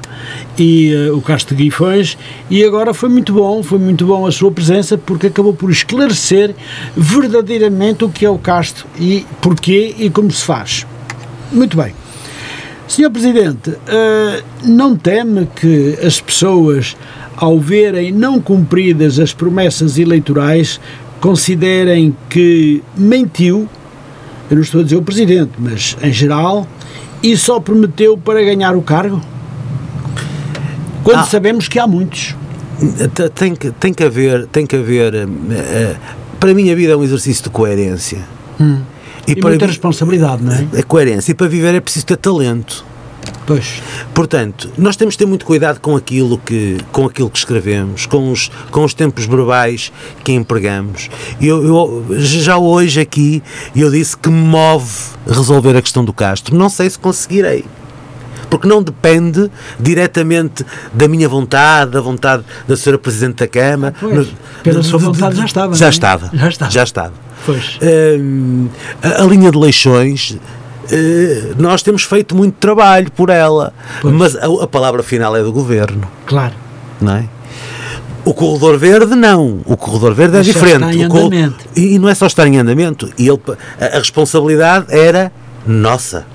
e eh, o Castro Guifões e agora foi muito bom, foi muito bom a sua presença porque acabou por esclarecer verdadeiramente o que é o Castro e porquê e como se faz. Muito bem. Senhor Presidente, não teme que as pessoas, ao verem não cumpridas as promessas eleitorais, considerem que mentiu, eu não estou a dizer o Presidente, mas em geral, e só prometeu para ganhar o cargo? Quando Ah. sabemos que há muitos. Tem que, tem que haver, tem que haver. eh, eh, para mim a vida é um exercício de coerência. E, para muita vi- responsabilidade, não é? É coerência. E para viver é preciso ter talento. Pois. Portanto, nós temos de ter muito cuidado com aquilo que, com aquilo que escrevemos, com os, com os tempos verbais que empregamos. Eu, eu- já hoje aqui eu disse que me move resolver a questão do Castro. Não sei se conseguirei. Porque não depende diretamente da minha vontade, da vontade da Sra. Presidente da Câmara. Pois, No- pela sua vontade já estava, Já é? estava. Já estava. Já estava. Pois. Hum, a, a linha de Leixões, nós temos feito muito trabalho por ela, Pois. mas a, a palavra final é do governo, Claro. não é? O corredor verde não, o corredor verde Mas é diferente. está em cor- andamento. E, não é só estar em andamento, e ele, a, a responsabilidade era nossa.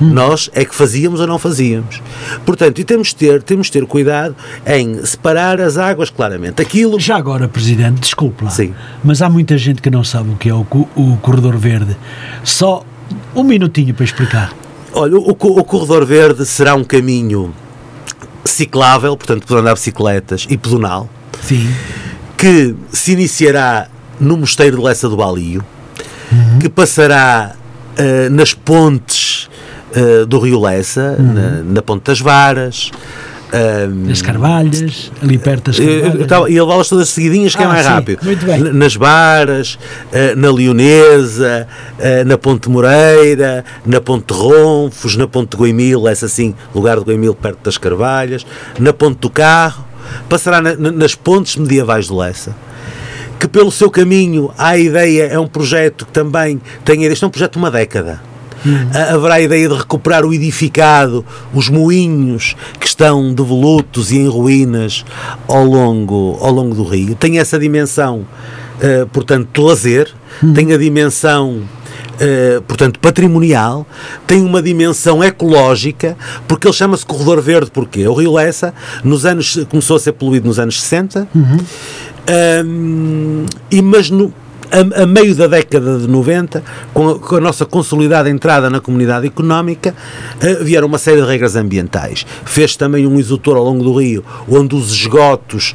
Hum. Nós é que fazíamos ou não fazíamos. Portanto, e temos de ter, temos de ter cuidado em separar as águas claramente. Aquilo Já agora, Presidente, desculpe lá, Sim. mas há muita gente que não sabe o que é o, o Corredor Verde. Só um minutinho para explicar. Olha, o, o corredor verde será um caminho ciclável, portanto, para andar bicicletas e pedonal, Sim. que se iniciará no Mosteiro de Lessa do Balio, que passará eh, nas pontes eh, do Rio Lessa, na, na Ponte das Varas. Ehm, As Carvalhas, ali perto das Carvalhas. E levá-las todas seguidinhas, que é Ah, mais sim, rápido. muito bem. Nas Varas, eh, na Leonesa, eh, na Ponte Moreira, na Ponte Ronfos, na Ponte Goimil, essa sim, lugar de Goimil perto das Carvalhas, na Ponte do Carro, passará na- na- nas pontes medievais de Lessa. Que pelo seu caminho a ideia, é um projeto que também tem isto é um projeto de uma década. Ha- Haverá a ideia de recuperar o edificado, os moinhos que estão devolutos e em ruínas ao longo, ao longo do rio. Tem essa dimensão, eh, portanto, de lazer, tem a dimensão. eh, portanto, patrimonial, tem uma dimensão ecológica, porque ele chama-se Corredor Verde, porque o Rio Lessa nos anos, começou a ser poluído nos anos 60, Hum, e mas no, a, a meio da década de 90, com a, com a nossa consolidada entrada na comunidade económica, eh, vieram uma série de regras ambientais. Fez também um exutor ao longo do rio, onde os esgotos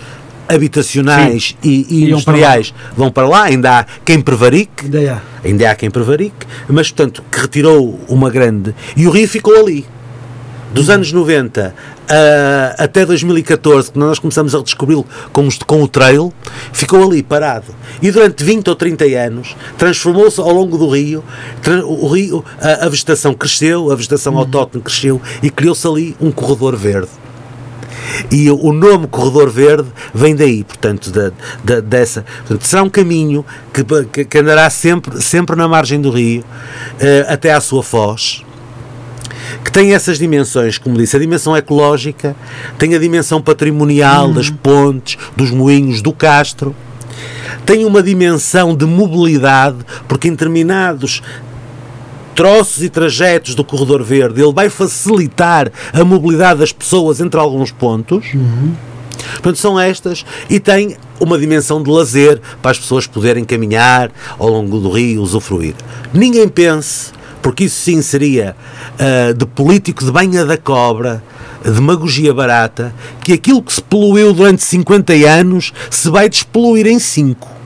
habitacionais e, e Iam para industriais vão para lá, ainda há quem prevarique, Ainda há. ainda há quem prevarique, mas portanto que retirou uma grande. E o rio ficou ali. Dos anos 90 a- até 2014, que nós começamos a redescobri-lo com, com o trail, ficou ali parado. E durante 20 ou 30 anos transformou-se ao longo do rio. O rio a, a vegetação cresceu, a vegetação autóctone cresceu e criou-se ali um corredor verde. E o nome Corredor Verde vem daí, portanto, da, da- dessa. portanto, será um caminho que, que- andará sempre, sempre na margem do rio, eh, até à sua foz, que tem essas dimensões, como disse, a dimensão ecológica, tem a dimensão patrimonial das pontes, dos moinhos, do castro, tem uma dimensão de mobilidade, porque em determinados troços e trajetos do corredor verde, ele vai facilitar a mobilidade das pessoas entre alguns pontos. Portanto, são estas e tem uma dimensão de lazer para as pessoas poderem caminhar ao longo do rio, usufruir. Ninguém pense, porque isso sim seria uh, de político de banha da cobra, demagogia barata, que aquilo que se poluiu durante 50 anos se vai despoluir em 5.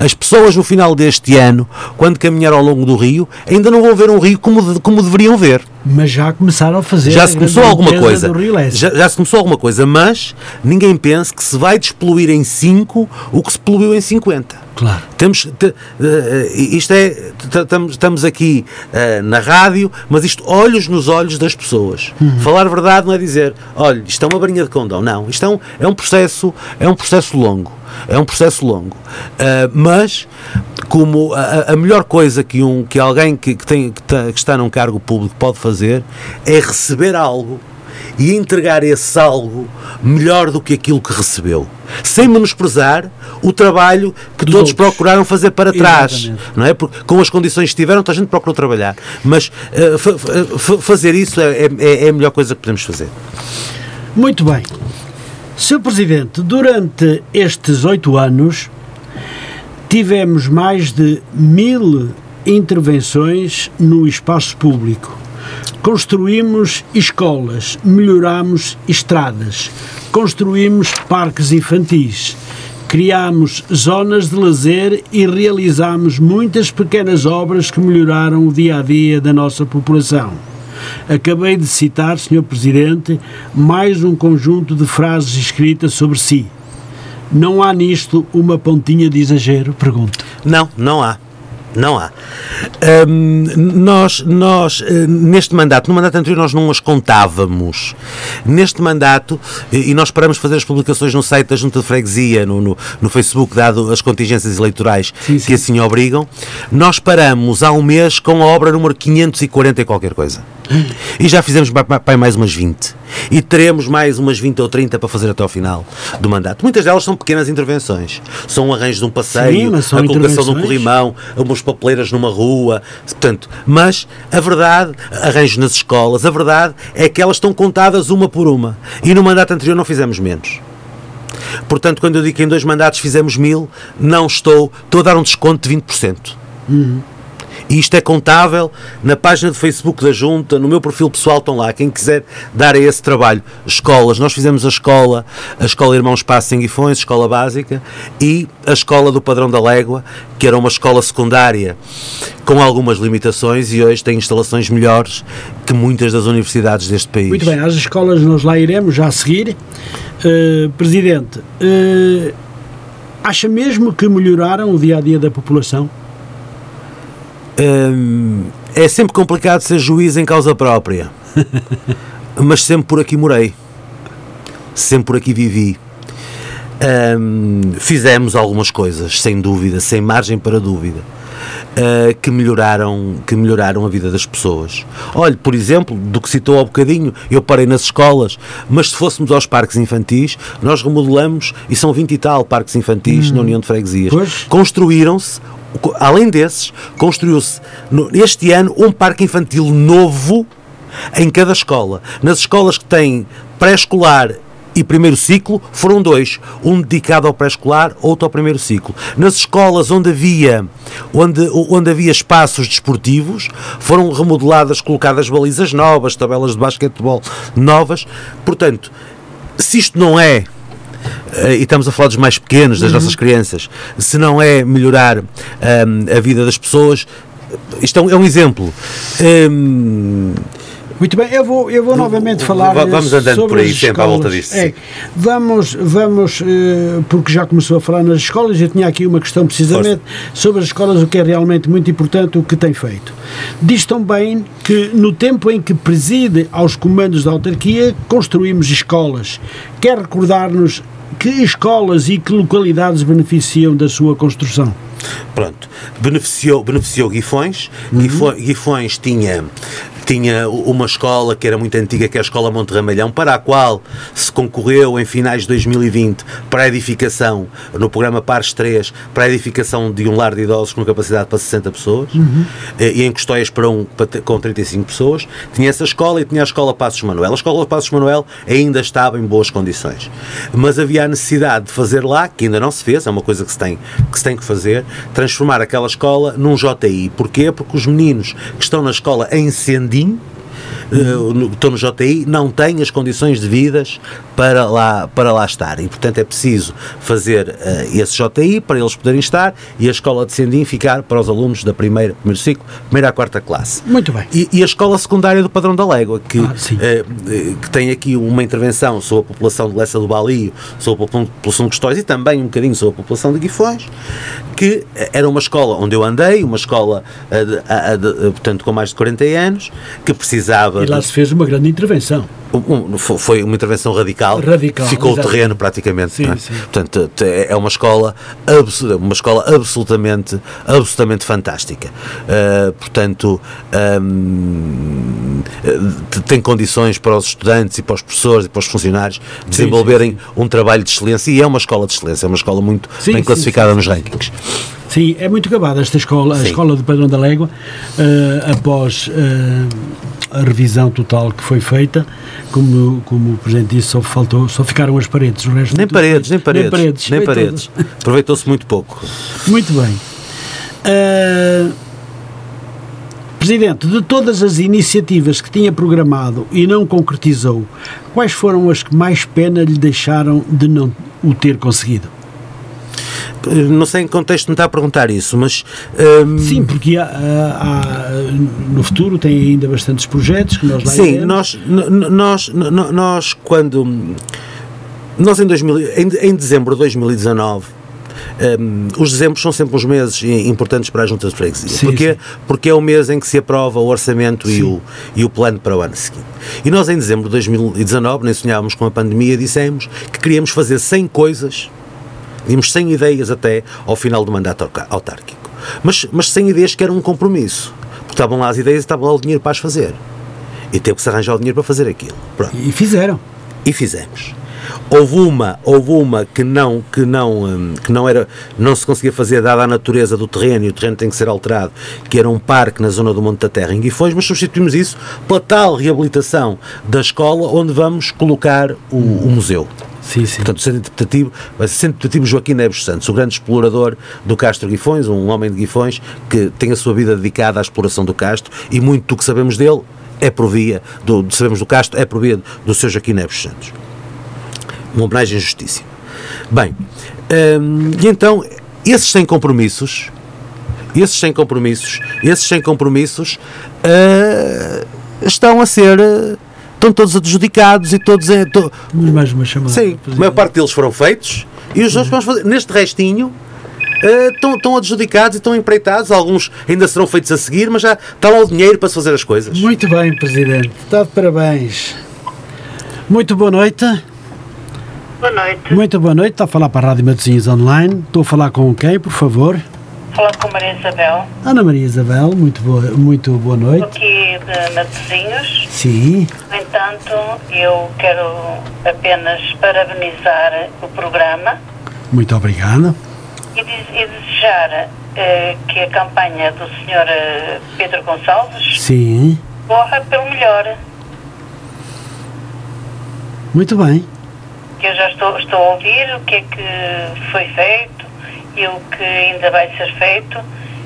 As pessoas no final deste ano, quando caminhar ao longo do rio, ainda não vão ver um rio como, como deveriam ver. Mas já começaram a fazer. Já se começou alguma coisa. Já, já, se começou alguma coisa, mas ninguém pense que se vai despoluir em 5 o que se poluiu em 50. Claro. Temos, te, uh, isto é, estamos aqui uh, na rádio, mas isto olhos nos olhos das pessoas. Uhum. Falar verdade não é dizer, olha, isto é uma barinha de condão. Não, isto é um, é um processo, é um processo longo. É um processo longo. Uh, mas, como a, a, melhor coisa que, um, que alguém que, que, tem, que, tá, que está num cargo público pode fazer é receber algo e entregar esse algo melhor do que aquilo que recebeu, sem menosprezar o trabalho que Dos todos outros. procuraram fazer para trás, Exatamente. não é? Porque com as condições que tiveram, toda a gente procurou trabalhar, mas uh, fazer isso é, é, é a melhor coisa que podemos fazer. Muito bem. Sr. Presidente, durante estes oito anos tivemos mais de mil intervenções no espaço público. Construímos escolas, melhoramos estradas, construímos parques infantis, criámos zonas de lazer e realizámos muitas pequenas obras que melhoraram o dia a dia da nossa população Acabei de citar, Sr. Presidente, mais um conjunto de frases escritas sobre si. Não há nisto uma pontinha de exagero? Pergunto. Não, não há. Não há. Um, nós, nós, eh, neste mandato, no mandato anterior, nós não as contávamos. Neste mandato, e nós paramos de fazer as publicações no site da Junta de Freguesia, no, no, no Facebook, dado as contingências eleitorais sim, sim. que assim obrigam, nós paramos há um mês com a obra número 540 e qualquer coisa. E já fizemos mais umas 20. E teremos mais umas 20 ou 30 para fazer até ao final do mandato. Muitas delas são pequenas intervenções. São um arranjo de um passeio, Sim, a colocação de um corrimão, umas papeleiras numa rua. Portanto, mas a verdade, arranjos nas escolas, a verdade é que elas estão contadas uma por uma. E no mandato anterior não fizemos menos. Portanto, quando eu digo que em dois mandatos fizemos mil, não estou, estou a dar um desconto de 20%. Uhum. E isto é contável na página do Facebook da Junta, no meu perfil pessoal estão lá. Quem quiser dar a esse trabalho, escolas, nós fizemos a escola, a Escola Irmãos Passo em Guifões, escola básica, e a Escola do Padrão da Légua, que era uma escola secundária com algumas limitações e hoje tem instalações melhores que muitas das universidades deste país. Muito bem, às escolas nós lá iremos já a seguir. Uh, Presidente, uh, acha mesmo que melhoraram o dia a dia da população? Hum, é sempre complicado ser juiz em causa própria, mas sempre por aqui morei, sempre por aqui vivi. Hum, fizemos algumas coisas, sem dúvida, sem margem para dúvida. Uh, que melhoraram que melhoraram a vida das pessoas. Olhe, por exemplo, do que citou há bocadinho, eu parei nas escolas, mas se fôssemos aos parques infantis, nós remodelamos e são 20 e tal parques infantis hum. na União de Freguesias. Construíram-se além desses, construiu-se este ano um parque infantil novo em cada escola. Nas escolas que têm pré-escolar e primeiro ciclo foram dois, um dedicado ao pré-escolar, outro ao primeiro ciclo. Nas escolas onde havia, onde, onde havia espaços desportivos, foram remodeladas, colocadas balizas novas, tabelas de basquetebol novas. Portanto, se isto não é e estamos a falar dos mais pequenos, das uhum. nossas crianças, se não é melhorar um, a vida das pessoas, isto é um, é um exemplo. Um, muito bem, eu vou, eu vou novamente falar Vamos andando por aí sempre à volta disso. É, vamos, vamos, eh, porque já começou a falar nas escolas, eu tinha aqui uma questão precisamente Força. sobre as escolas, o que é realmente muito importante, o que tem feito. Diz também que no tempo em que preside aos comandos da autarquia, construímos escolas. Quer recordar-nos que escolas e que localidades beneficiam da sua construção? Pronto, beneficiou, beneficiou Guifões. Uhum. Guifões, Guifões tinha tinha uma escola que era muito antiga, que é a Escola Monte Ramalhão, para a qual se concorreu em finais de 2020 para a edificação, no programa Pares 3, para a edificação de um lar de idosos com capacidade para 60 pessoas, eh, e em Custóias para um para com 35 pessoas. Tinha essa escola e tinha a Escola Passos Manuel. A Escola Passos Manuel ainda estava em boas condições, mas havia a necessidade de fazer lá, que ainda não se fez, é uma coisa que se tem que, se tem que fazer, transformar aquela escola num JI. Porquê? Porque os meninos que estão na escola em Sendim, eh, no- estão no JI, não têm as condições devidas para lá, para lá estar. E, portanto, é preciso fazer eh, esse JI para eles poderem estar e a escola de Sendim ficar para os alunos da primeira, primeiro ciclo, primeira à quarta classe. Muito bem. E, e a escola secundária do Padrão da Légua, que, Ah, eh, eh, que tem aqui uma intervenção sobre a população de Lessa do Balio, sobre a população de Custóis e também um bocadinho sobre a população de Guifões, que eh, era uma escola onde eu andei, uma escola, eh, de- eh, portanto, com mais de 40 anos, que precisava... E lá se fez uma grande intervenção. um- um- fo- foi uma intervenção radical, Radical, ficou o exato. terreno praticamente. Sim, é? sim. Portanto, é uma escola, absu- uma escola absolutamente, absolutamente fantástica. Uh, portanto, hum, eh, tem condições para os estudantes e para os professores e para os funcionários desenvolverem um trabalho de excelência e é uma escola de excelência, é uma escola muito Sim, bem sim, classificada nos rankings. Sim, é muito acabada esta escola, a Sim. escola do Padrão da Légua, eh, após eh, a revisão total que foi feita, como, como o Presidente disse, só, faltou, só ficaram as paredes. O resto Nem paredes, nem paredes, nem paredes. tudo. Aproveitou-se muito pouco. Muito bem. Eh, Presidente, de todas as iniciativas que tinha programado e não concretizou, quais foram as que mais pena lhe deixaram de não o ter conseguido? Não sei em que contexto me está a perguntar isso, mas hum, Sim, porque há, há- no futuro tem ainda bastantes projetos que nós lá Sim, nós, nós, n- n- nós quando. Nós em, 2000, em, em dezembro de 2019. hum, os dezembros são sempre os meses importantes para as juntas de freguesia. Sim, Porquê? sim. Porque é o mês em que se aprova o orçamento e o, e o plano para o ano seguinte. E nós, em dezembro de 2019, nem sonhávamos com a pandemia, dissemos que queríamos fazer 100 coisas, tínhamos 100 ideias até ao final do mandato autárquico. Mas, mas 100 ideias que eram um compromisso. Porque estavam lá as ideias e estava lá o dinheiro para as fazer. E teve que se arranjar o dinheiro para fazer aquilo. Pronto. E fizeram. E fizemos. Houve uma, houve uma que não, que não, hum, que não era, não se conseguia fazer dada a natureza do terreno e o terreno tem que ser alterado, que era um parque na zona do Monte da Terra em Guifões, mas substituímos isso pela tal reabilitação da escola onde vamos colocar o, o museu. Sim, sim. Portanto, o Centro Interpretativo o Centro Interpretativo Joaquim Neves Santos, o grande explorador do Castro Guifões, um homem de Guifões que tem a sua vida dedicada à exploração do Castro e muito do que sabemos dele é por via, do, sabemos do Castro, é por via do seu Joaquim Neves Santos. Uma homenagem justíssima. Bem, hum, e então, esses sem compromissos, esses sem compromissos, esses sem compromissos ah, estão a ser, ah, estão todos adjudicados e todos em, to- Temos mais uma chamada. Sim, a maior parte deles foram feitos e os outros vamos fazer. Neste restinho eh, estão, estão adjudicados e estão empreitados. Alguns ainda serão feitos a seguir, mas já está lá o dinheiro para se fazer as coisas. Muito bem, Presidente. Está de parabéns. Muito boa noite. Boa noite. Muito boa noite. Está a falar para a Rádio Matosinhos Online. Estou a falar com quem, por favor? Falar com Maria Isabel, Ana Maria Isabel. Muito boa, muito boa estou noite. aqui de Matosinhos. Sim. No entanto, eu quero apenas parabenizar o programa Muito obrigado. e, e desejar eh, que a campanha do Sr. eh, Pedro Gonçalves Sim. corra pelo melhor. Muito bem. Eu já estou, estou a ouvir o que é que foi feito e o que ainda vai ser feito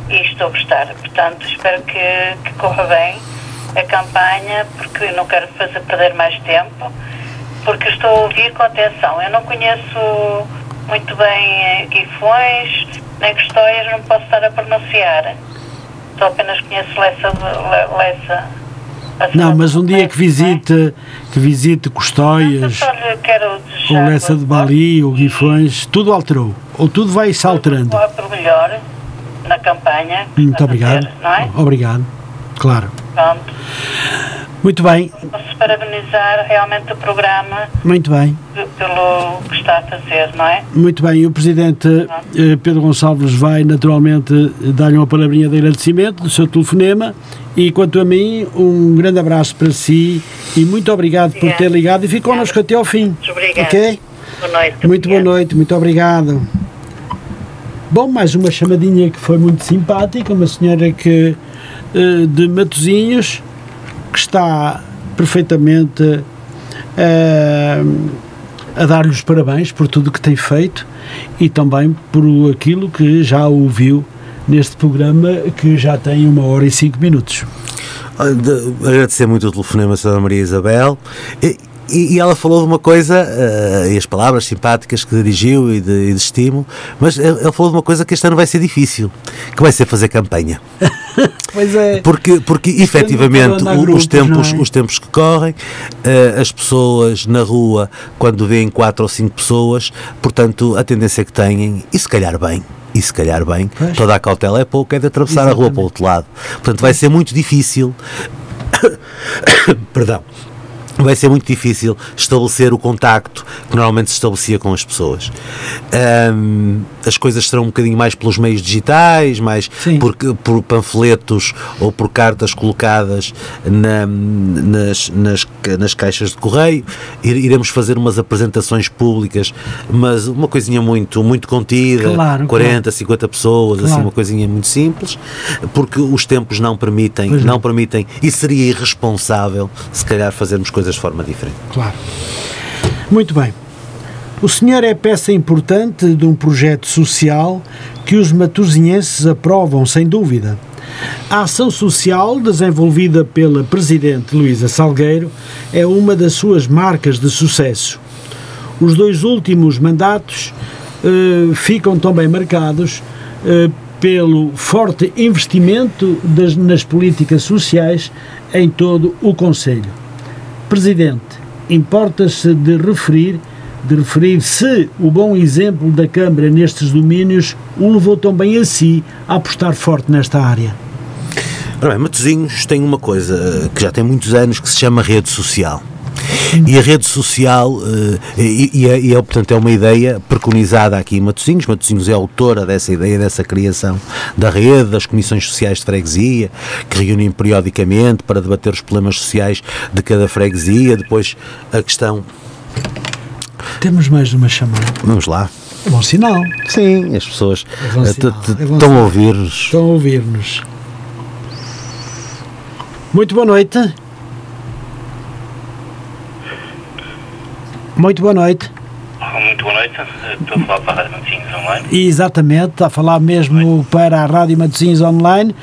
e estou a gostar. Portanto, espero que, que corra bem a campanha, porque não quero fazer perder mais tempo, porque estou a ouvir com atenção. Eu não conheço muito bem eh, Guifões, nem Custóias, não posso estar a pronunciar. Só apenas conheço Lessa. Le- Lessa Não, mas um dia que visite, que visite é? Custóias, ou Lessa de Bali, ou Guifões, tudo alterou. Ou tudo vai se alterando. Por melhor na campanha. que Muito obrigado. fazer, Não é? Obrigado. Claro. Pronto. Muito bem, Posso parabenizar realmente o programa muito bem. pelo que está a fazer, não é? Muito bem, o Presidente eh, Pedro Gonçalves vai naturalmente dar-lhe uma palavrinha de agradecimento do seu telefonema e quanto a mim, um grande abraço para si e muito obrigado por ter ligado e fique connosco até ao fim. Muito obrigada. Ok? Boa noite. Muito boa noite, muito obrigado. Bom, mais uma chamadinha que foi muito simpática, uma senhora que eh, de Matozinhos que está perfeitamente eh, a dar-lhe os parabéns por tudo que tem feito e também por aquilo que já ouviu neste programa que já tem uma hora e cinco minutos. Agradecer muito o telefonema Sra. Maria Isabel. E, e- e ela falou de uma coisa, eh, e as palavras simpáticas que dirigiu e de, e de estímulo, mas ele falou de uma coisa que este ano vai ser difícil, que vai ser fazer campanha. Pois é. Porque, porque efetivamente, a o- grupos, os, tempos, é? os tempos que correm, eh, as pessoas na rua, quando veem quatro ou cinco pessoas, portanto, a tendência que têm, e se calhar bem, e se calhar bem, Pois. toda a cautela é pouco, é de atravessar a rua para o outro lado. Portanto, vai ser muito difícil. Perdão. Vai ser muito difícil estabelecer o contacto que normalmente se estabelecia com as pessoas. Ahm, as coisas serão um bocadinho mais pelos meios digitais, mais por, por panfletos ou por cartas colocadas na- nas, nas, nas caixas de correio. Ir- Iremos fazer umas apresentações públicas, mas uma coisinha muito, muito contida, Claro, 40, 50 pessoas, assim, Claro. uma coisinha muito simples, porque os tempos não permitem, Pois é. não permitem, e seria irresponsável se calhar fazermos coisas de forma diferente. Claro. Muito bem. O senhor é peça importante de um projeto social que os matosinhenses aprovam, sem dúvida. A ação social desenvolvida pela Presidente Luísa Salgueiro é uma das suas marcas de sucesso. Os dois últimos mandatos eh, ficam também marcados eh, pelo forte investimento das- nas políticas sociais em todo o Conselho. Presidente, importa-se de referir, de referir se o bom exemplo da Câmara nestes domínios o levou também a si a apostar forte nesta área. Ora bem, Matosinhos tem uma coisa eh, que já tem muitos anos que se chama rede social. E a rede social, eh, e, e é, e é, portanto, é uma ideia preconizada aqui em Matosinhos. Matosinhos é autora dessa ideia, dessa criação da rede, das comissões sociais de freguesia, que reúnem periodicamente para debater os problemas sociais de cada freguesia. Depois a questão. Temos mais uma chamada. Vamos lá. É bom sinal. Sim, as pessoas É eh, é estão a ouvir-nos. Estão a ouvir-nos. Muito boa noite. Muito boa noite. Muito boa noite, estou a falar para a Rádio Matosinhos Online. Exatamente, está a falar mesmo para a Rádio Matosinhos Online,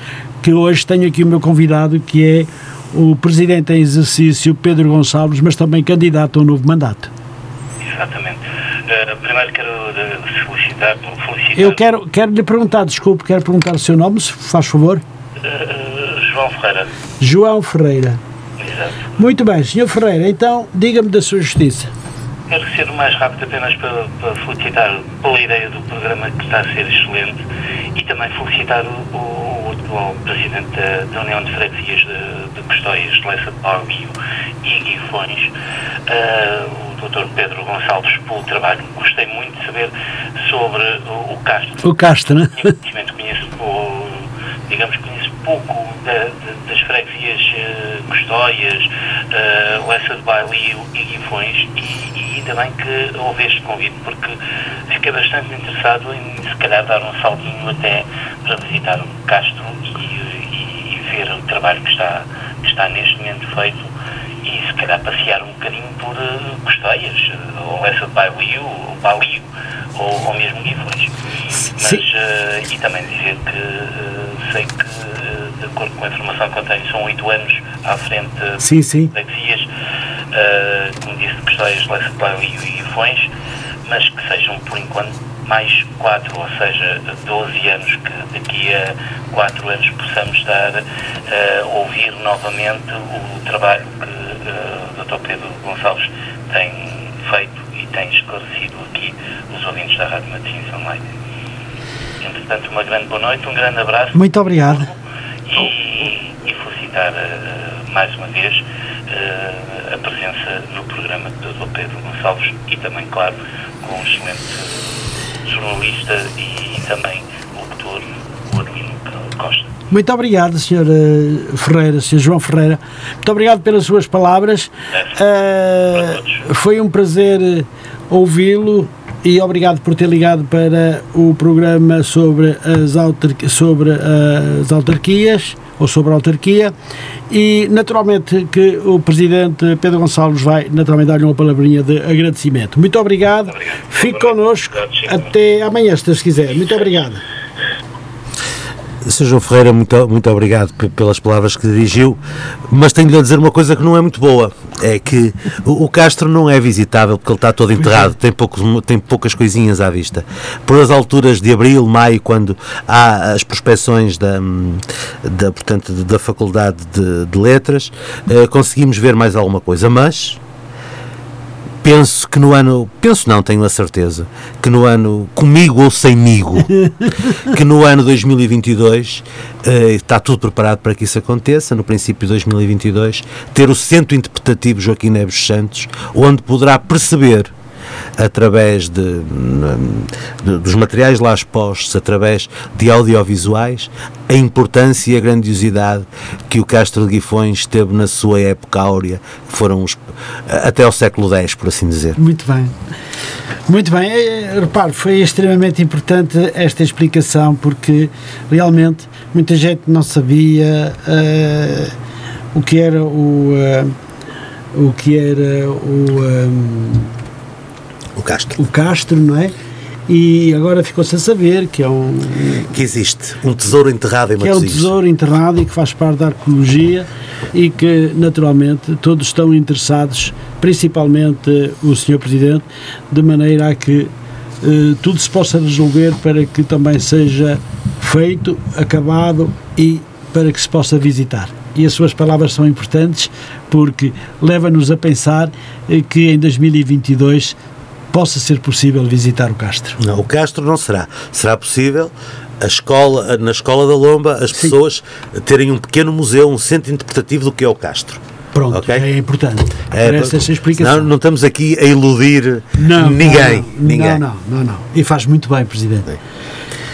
que hoje tenho aqui o meu convidado, que é o Presidente em Exercício Pedro Gonçalves, mas também candidato a um novo mandato. Exatamente. Eh, primeiro quero eh, felicitar, felicitar Eu quero, quero lhe perguntar, desculpe, quero perguntar o seu nome, se faz favor. eh, João Ferreira. João Ferreira. Exato. Muito bem, Sr. Ferreira, então diga-me da sua justiça. Quero ser o mais rápido apenas para, para felicitar pela ideia do programa que está a ser excelente e também felicitar o, o, atual Presidente da, da União de Freguesias de, de Custóias, de Lessa de e Guifões, eh, o Dr. Pedro Gonçalves, pelo trabalho. Gostei muito de saber sobre o, o Castro. O Castro, né? Conhecimento, conheço, digamos, conheço pouco da- da- das freguesias uh, Custóias, uh, Lessa de Baile e Guifões e, e ainda bem que houve este convite porque fiquei bastante interessado em se calhar dar um saltinho até para visitar o Castro e, e- ver o trabalho que está, que está neste momento feito e se calhar passear um bocadinho por uh, Custóias, uh, ou Lessa de Baile ou Balio ou, ou mesmo Guifões. Mas, eh, e também dizer que eh, sei que, eh, de acordo com a informação que eu tenho, são oito anos à frente de Sim, sim. freguesias, eh, como disse, Custóias, Leça e Guifões, mas que sejam, por enquanto, mais quatro, ou seja, 12 anos, que daqui a quatro anos possamos estar eh, a ouvir novamente o trabalho que eh, o Dr. Pedro Gonçalves tem feito e tem esclarecido aqui os ouvintes da Rádio Matosinhos Online. Entretanto, uma grande boa noite, um grande abraço Muito obrigado. E, e felicitar eh, mais uma vez, uh, a presença no programa do Dr. Pedro Gonçalves e também, claro, com um excelente jornalista e também locutor, o Adelino Costa. Muito obrigado, Sr. Eh, Ferreira, Sr. João Ferreira. Muito obrigado pelas suas palavras. Uh, foi um prazer ouvi-lo e obrigado por ter ligado para o programa sobre as, autarquias, sobre as autarquias ou sobre a autarquia e naturalmente que o Presidente Pedro Gonçalves vai naturalmente dar-lhe uma palavrinha de agradecimento. Muito obrigado, obrigado. fique connosco até amanhã se quiser. Muito obrigado. Sr. João Ferreira, muito, muito obrigado pelas palavras que dirigiu, mas tenho-lhe a dizer uma coisa que não é muito boa, é que o, o Castro não é visitável porque ele está todo enterrado, tem, poucos, tem poucas coisinhas à vista. Por as alturas de abril, maio, quando há as prospeções da, da, portanto, da Faculdade de, de Letras, eh, conseguimos ver mais alguma coisa, mas penso que no ano, penso não, tenho a certeza, que no ano, comigo ou semigo, que no ano 2022 eh, está tudo preparado para que isso aconteça, no princípio de 2022, ter o Centro Interpretativo Joaquim Neves Santos, onde poderá perceber através de, de, dos materiais lá expostos, através de audiovisuais, a importância e a grandiosidade que o Castro de Guifões teve na sua época áurea, que foram os, até ao século X, por assim dizer. Muito bem. Muito bem, é, repare, foi extremamente importante esta explicação porque realmente muita gente não sabia uh, o que era o, uh, o que era o um, o Castro. O Castro, não é? E agora ficou-se a saber que é um. Que existe um tesouro enterrado em Que é um tesouro enterrado e que faz parte da arqueologia e que, naturalmente, todos estão interessados, principalmente o Sr. Presidente, de maneira a que eh, tudo se possa resolver para que também seja feito, acabado e para que se possa visitar. E as suas palavras são importantes porque leva-nos a pensar eh, que em 2022 possa ser possível visitar o Castro. Não, o Castro não será. Será possível a escola, na Escola da Lomba as Sim. pessoas terem um pequeno museu, um centro interpretativo do que é o Castro. Pronto, okay? é importante. É, essa explicação. Não, não estamos aqui a iludir não, ninguém. Não, ninguém. Não, não, não, não. E faz muito bem, Presidente. Bem.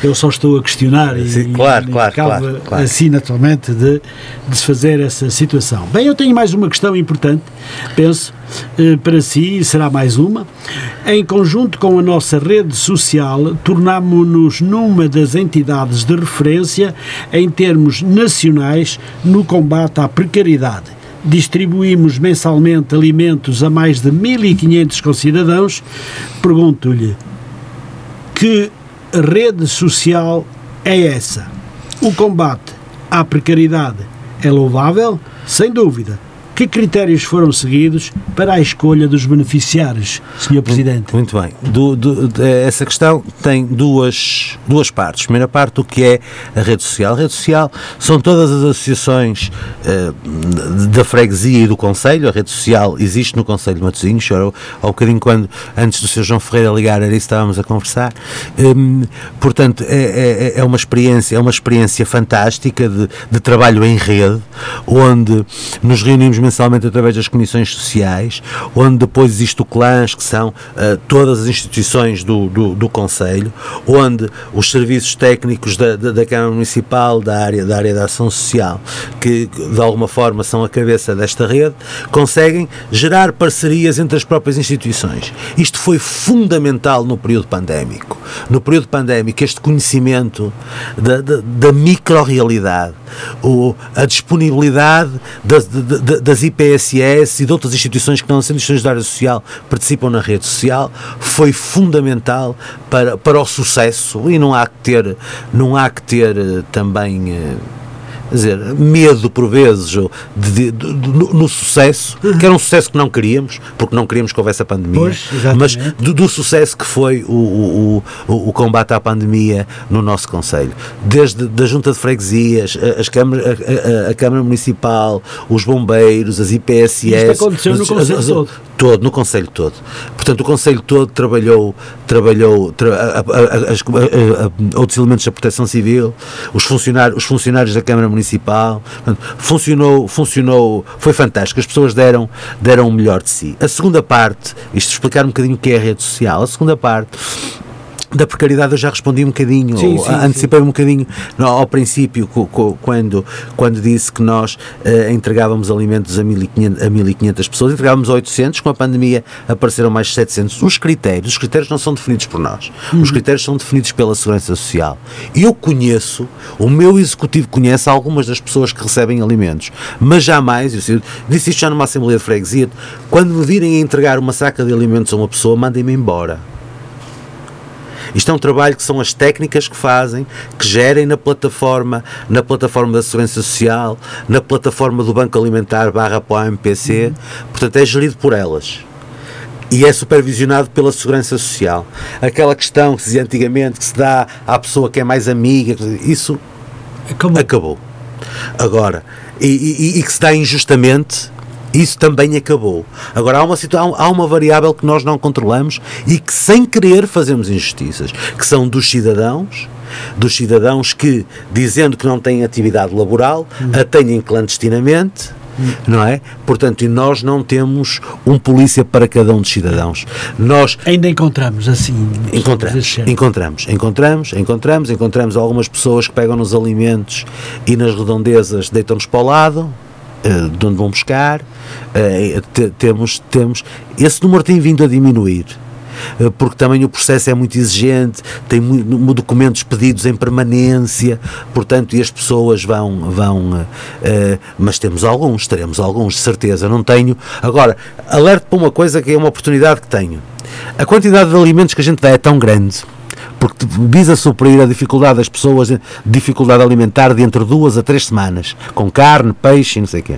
Eu só estou a questionar Sim, e, claro, e claro, claro, claro, assim naturalmente de, de se fazer essa situação. Bem, eu tenho mais uma questão importante, penso, eh, para si, e será mais uma. Em conjunto com a nossa rede social, tornámonos numa das entidades de referência em termos nacionais no combate à precariedade distribuímos mensalmente alimentos a mais de 1.500 concidadãos, pergunto-lhe que rede social é essa? O combate à precariedade é louvável? Sem dúvida. Que critérios foram seguidos para a escolha dos beneficiários, Sr. Presidente? Muito bem. Do, do, essa questão tem duas, duas partes. Primeira parte, o que é a rede social. A rede social são todas as associações uh, da freguesia e do Conselho. A rede social existe no Conselho de Matosinhos. Ao, ao bocadinho, quando, antes do Sr. João Ferreira ligar, era isso que estávamos a conversar. Um, portanto, é, é, é, uma experiência, é uma experiência fantástica de, de trabalho em rede, onde nos reunimos mensalmente através das comissões sociais, onde depois existe o CLANS, que são uh, todas as instituições do, do, do Conselho, onde os serviços técnicos da, da, da, Câmara Municipal, da área, da área da ação social, que de alguma forma são a cabeça desta rede, conseguem gerar parcerias entre as próprias instituições. Isto foi fundamental no período pandémico. No período pandémico, este conhecimento da, da, da micro-realidade, a disponibilidade das, das IPSS e de outras instituições que não são instituições da área social participam na rede social foi fundamental para, para o sucesso e não há que ter, não há que ter eh, também dizer, medo por vezes de, de, de, no, no, sucesso, que era um sucesso que não queríamos, porque não queríamos que houvesse a pandemia, pois, mas do, do, sucesso que foi o, o, o, o, combate à pandemia no nosso Conselho. Desde da Junta de Freguesias, as câmaras, a, a, a, Câmara Municipal, os bombeiros, as IPSS. Isto aconteceu no Conselho as, todo. todo. no Conselho todo. Portanto, o Conselho todo trabalhou, trabalhou tra, outros elementos da Proteção Civil, os funcionários, os funcionários da Câmara Municipal Municipal. Funcionou, funcionou, foi fantástico. As pessoas deram, deram o melhor de si. A segunda parte, isto explicar um bocadinho o que é a rede social, a segunda parte da precariedade eu já respondi um bocadinho, Sim, sim, antecipei um bocadinho ao princípio quando, quando disse que nós eh, entregávamos alimentos a 1500, a 1500 pessoas, entregávamos a 800, com a pandemia apareceram mais 700. Os critérios, os critérios não são definidos por nós, os critérios são definidos pela Segurança Social. Eu conheço, o meu executivo conhece algumas das pessoas que recebem alimentos, mas jamais, eu disse isto já numa Assembleia de Freguesia, quando me virem a entregar uma saca de alimentos a uma pessoa, mandem-me embora. Isto é um trabalho que são as técnicas que fazem, que gerem na plataforma, na plataforma da Segurança Social, na plataforma do Banco Alimentar barra para o MPC, portanto é gerido por elas. E é supervisionado pela Segurança Social. Aquela questão que se dizia antigamente que se dá à pessoa que é mais amiga, isso Acabou. acabou. Agora, e, e- e que se dá injustamente, isso também acabou. Agora, há uma, situa- há uma variável que nós não controlamos e que, sem querer, fazemos injustiças, que são dos cidadãos, dos cidadãos que, dizendo que não têm atividade laboral, a têm clandestinamente, não é? Portanto, e nós não temos um polícia para cada um dos cidadãos. Nós Ainda encontramos assim. Encontramos, encontramos, encontramos, encontramos, encontramos algumas pessoas que pegam nos alimentos e nas redondezas deitam-nos para o lado, de onde vão buscar. Eh, te- temos, temos, esse número tem vindo a diminuir. eh, Porque também o processo é muito exigente, tem documentos pedidos em permanência, portanto, e as pessoas vão. vão eh, eh, mas temos alguns, teremos alguns, de certeza, não tenho. Agora, alerto para uma coisa que é uma oportunidade que tenho. A quantidade de alimentos que a gente dá é tão grande porque visa suprir a dificuldade das pessoas, dificuldade alimentar de entre duas a três semanas, com carne, peixe e não sei o quê.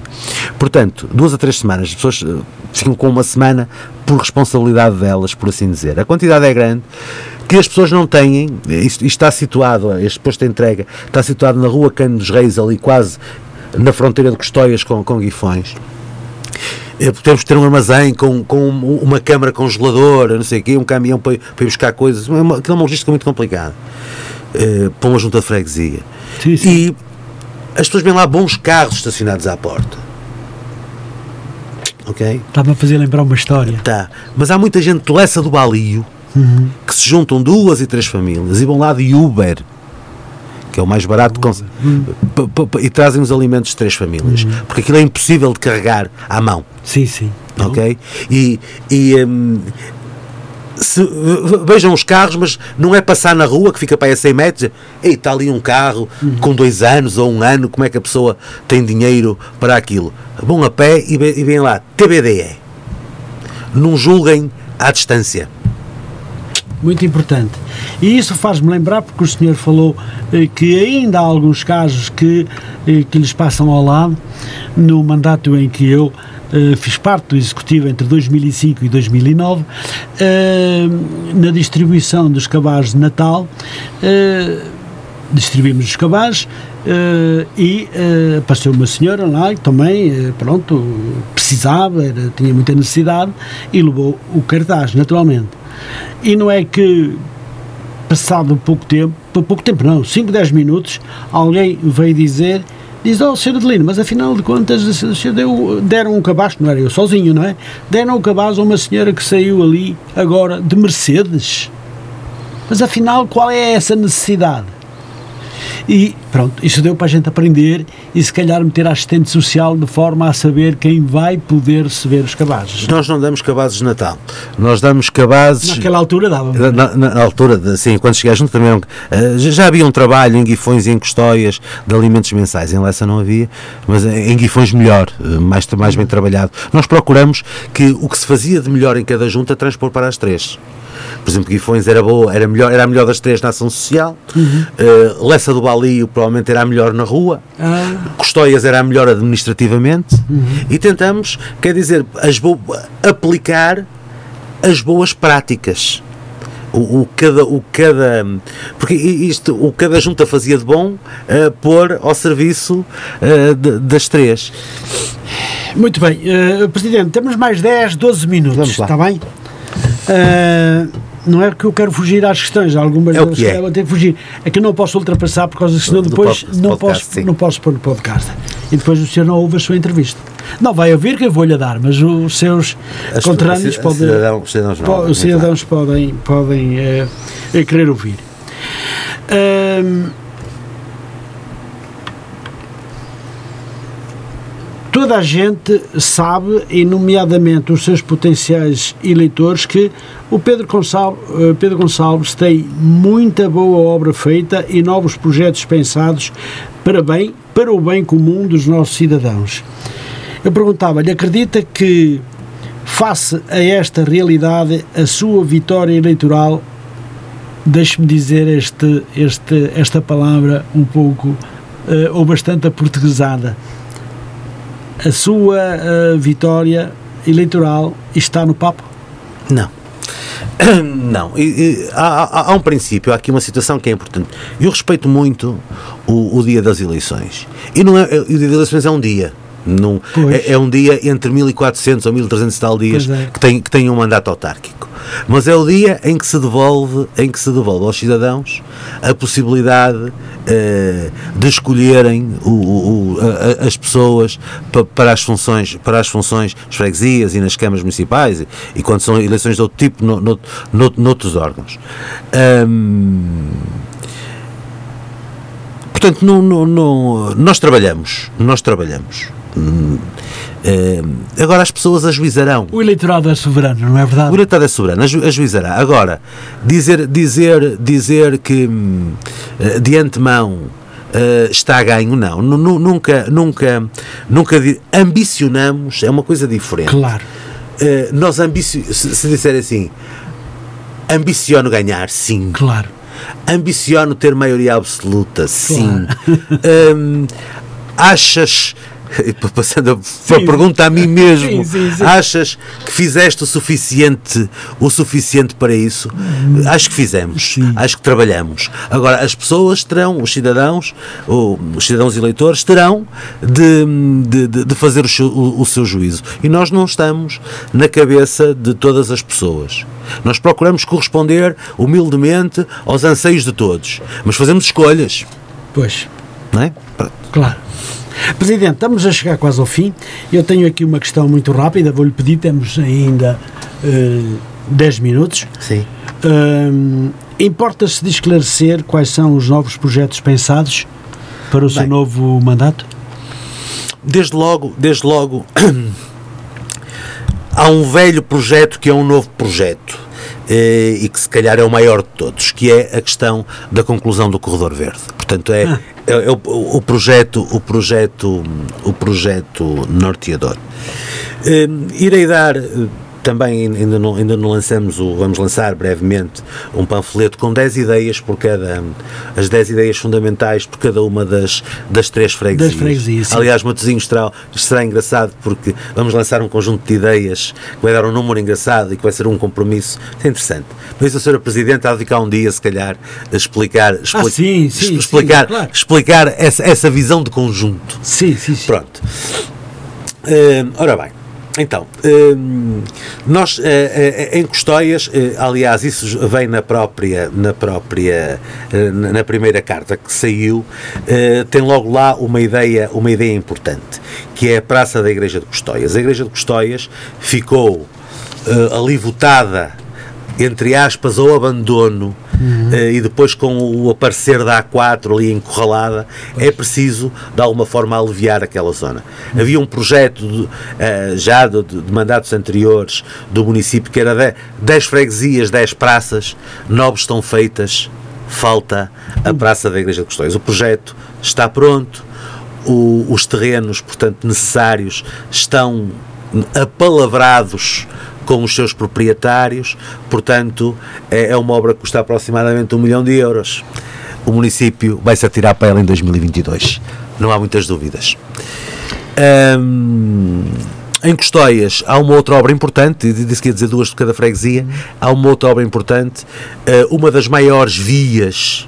Portanto, duas a três semanas, as pessoas eh, ficam com uma semana por responsabilidade delas, por assim dizer. A quantidade é grande, que as pessoas não têm, isto, isto está situado, este posto de entrega, está situado na rua Cano dos Reis, ali quase na fronteira de Custóias com, com Guifões. Temos que ter um armazém com, com uma câmara congeladora, não sei o quê, um caminhão para, para ir buscar coisas. É uma, aquilo é uma logística muito complicada eh, para uma junta de freguesia. Sim, sim. E as pessoas vêm lá bons carros estacionados à porta. Ok? Estava a fazer lembrar uma história. Tá. Mas há muita gente de Lessa do Balio que se juntam duas e três famílias e vão lá de Uber, que é o mais barato, pa- e trazem os alimentos de três famílias. Porque aquilo é impossível de carregar à mão. Sim, sim. Ok? E, e, hum, se- vejam os carros, mas não é passar na rua que fica para aí a 100 metros. Ei, está ali um carro com dois anos ou um ano, como é que a pessoa tem dinheiro para aquilo? Vão a pé e, e vêm lá, TBDE. Não julguem à distância. Muito importante. E isso faz-me lembrar, porque o senhor falou eh, que ainda há alguns casos que, eh, que lhes passam ao lado, no mandato em que eu eh, fiz parte do Executivo entre 2005 e 2009, eh, na distribuição dos cabazes de Natal, eh, distribuímos os cabazes eh, e eh, apareceu uma senhora lá que também, eh, pronto, precisava, era- tinha muita necessidade e levou o cartaz, naturalmente. E não é que, passado pouco tempo, pouco tempo não, 5, 10 minutos, alguém veio dizer, diz, oh, Sr. Adelino, mas afinal de contas deu, deram um cabaz, não era eu sozinho, não é? Deram um cabaz a uma senhora que saiu ali agora de Mercedes. Mas afinal, qual é essa necessidade? E pronto, isso deu para a gente aprender e se calhar meter assistente social de forma a saber quem vai poder receber os cabazes. Nós não damos cabazes de Natal. Nós damos cabazes. Naquela altura dava. Na, na- na altura, de, sim, quando cheguei junto também eh, já- havia um trabalho em Guifões e em Custóias de alimentos mensais, em Lessa não havia, mas em em Guifões melhor, eh, mais, mais bem trabalhado. Nós procuramos que o que se fazia de melhor em cada junta transpor para as três. Por exemplo, Guifões era boa, era, melhor, era a melhor das três na ação social, Eh, Lessa do Balio provavelmente era a melhor na rua, Ah, Custóias era a melhor administrativamente e tentamos, quer dizer, as aplicar as boas práticas. O, o cada, o cada, porque isto, o cada junta fazia de bom eh, pôr ao serviço eh, de- das três. muito bem, eh, Presidente, temos mais 10, 12 minutos, está bem? Eh, não é que eu quero fugir às questões, algumas É o que é. eu ter que fugir. É que eu não posso ultrapassar por causa que senão Do depois não, podcast, posso, sim. não posso pôr no podcast. E depois o senhor não ouve a sua entrevista. Não vai ouvir que eu vou-lhe dar, mas os seus As- conterrâneos podem. cidadão- cidadãos não, po- os cidadãos podem, podem eh, querer ouvir. Ahm, toda a gente sabe, e nomeadamente os seus potenciais eleitores, que o Pedro Gonçalves, Pedro Gonçalves tem muita boa obra feita e novos projetos pensados para bem, para o bem comum dos nossos cidadãos. Eu perguntava-lhe, acredita que, face a esta realidade, a sua vitória eleitoral, deixe-me dizer este, este, esta palavra um pouco eh, ou bastante aportuguesada, a sua eh, vitória eleitoral está no papo? Não. Não, e, e há, há- há um princípio, há aqui uma situação que é importante. Eu respeito muito o, o dia das eleições. E não é, o dia das eleições é um dia. Pois. é, é um dia entre 1400 ou 1300 e tal dias é. que, tem, que tem um mandato autárquico. Mas é o dia em que se devolve, em que se devolve aos cidadãos a possibilidade eh, de escolherem o- o- o- a- as pessoas pa- para as funções, para as funções das freguesias e nas câmaras municipais e, e quando são eleições de outro tipo no, no, no- noutros órgãos. Ahm, portanto, não- não- nós trabalhamos, nós trabalhamos. Hum, ahm, agora as pessoas ajuizarão. O eleitorado é soberano, não é O verdade? eleitorado é soberano, aju- ajuizará. Agora, dizer, dizer, dizer que hum, eh, de antemão eh, está a ganho, não. Nu- nu- Nunca, nunca, nunca ambicionamos, é uma coisa diferente. Claro. Eh, nós ambici se, se disser assim, ambiciono ganhar, sim. Claro. Ambiciono ter maioria absoluta, sim. Hum, achas, passando a, a pergunta a mim mesmo, Sim, sim, sim. achas que fizeste o suficiente, o suficiente para isso? Acho que fizemos, acho que trabalhamos. Agora, as pessoas terão, os cidadãos, ou os cidadãos eleitores, terão de, de, de- de fazer o seu, o- o seu juízo. E nós não estamos na cabeça de todas as pessoas. Nós procuramos corresponder humildemente aos anseios de todos, mas fazemos escolhas, Pois. não é? Pronto. Claro. Presidente, estamos a chegar quase ao fim. Eu tenho aqui uma questão muito rápida, vou-lhe pedir, temos ainda eh, 10 minutos. Sim. Hum, Importa-se de esclarecer quais são os novos projetos pensados para o seu Bem. novo mandato? desde logo, desde logo, há um velho projeto que é um novo projeto e que se calhar é o maior de todos, que é a questão da conclusão do corredor verde. Portanto, é, é, é o, o projeto, o projeto, o projeto norteador. Eh, irei dar eh, também ainda não, ainda não lançamos o, vamos lançar brevemente um panfleto com 10 ideias por cada, as 10 ideias fundamentais por cada uma das, das três freguesias. Das freguesias. Aliás, Matosinhos será, será engraçado porque vamos lançar um conjunto de ideias que vai dar um número engraçado e que vai ser um compromisso é interessante. Por isso, a Sra. Presidente há de ficar um dia, se calhar, a explicar, expli- Ah, sim, sim, explicar, sim, claro. explicar essa, essa visão de conjunto. Sim, sim, sim. Pronto. Hum, ora bem, então, hum, nós eh, eh, em Custóias, eh, aliás, isso vem na própria, na própria, na primeira carta que saiu, tem logo lá uma ideia, uma ideia importante, que é a Praça da Igreja de Custóias. A Igreja de Custóias ficou ali votada entre aspas, ao abandono eh, e depois com o aparecer da A4 ali encurralada, é preciso de alguma forma aliviar aquela zona. Havia um projeto de, eh, já de, de mandatos anteriores do município que era de 10 freguesias, 10 praças, nove estão feitas, falta a Praça da Igreja de Custóias. O projeto está pronto, o- os terrenos, portanto, necessários estão apalavrados com os seus proprietários, portanto, é, é uma obra que custa aproximadamente um milhão de euros. O município vai se atirar para ela em 2022, não há muitas dúvidas. Em Custóias há uma outra obra importante, disse que ia dizer duas de cada freguesia, há uma outra obra importante, eh, uma das maiores vias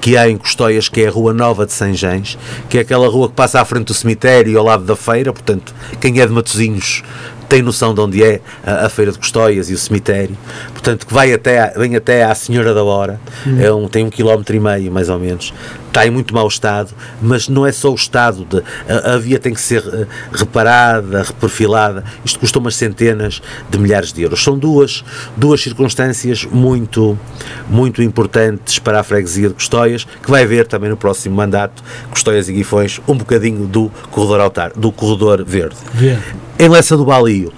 que há em Custóias, que é a Rua Nova de Sanjães, que é aquela rua que passa à frente do cemitério e ao lado da feira, portanto, quem é de Matosinhos tem noção de onde é a, a Feira de Custóias e o cemitério, portanto que vai até, a- vem até à Senhora da Hora, é um, tem um quilómetro e meio mais ou menos, está em muito mau estado, mas não é só o estado, de, a, a via tem que ser eh, reparada, reperfilada, isto custa umas centenas de milhares de euros. São duas, duas circunstâncias muito, muito importantes para a freguesia de Custóias, que vai ver também no próximo mandato, Custóias e Guifões, um bocadinho do corredor altar, do corredor verde. Verde. Em Lessa do Balio,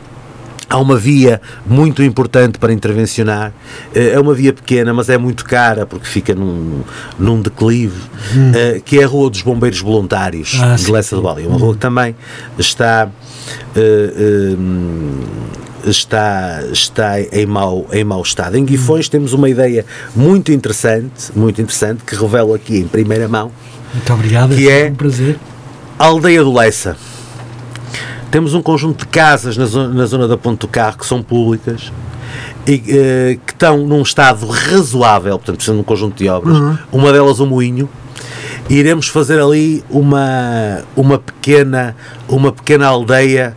há uma via muito importante para intervencionar. Eh, É uma via pequena, mas é muito cara porque fica num, num declive, eh, que é a Rua dos Bombeiros Voluntários Ah, de Lessa do Balio. Uma rua que também está. eh, eh, Está, está em, mau, em mau estado. Em Guifões temos uma ideia muito interessante, muito interessante, que revelo aqui em primeira mão, Muito obrigado, Que é é- um prazer. a aldeia do Lessa. Temos um conjunto de casas na zona, na zona da Ponte do Carro que são públicas e eh, que estão num estado razoável, portanto, sendo um conjunto de obras. Uma delas, o Moinho. E iremos fazer ali uma, uma, pequena, uma pequena aldeia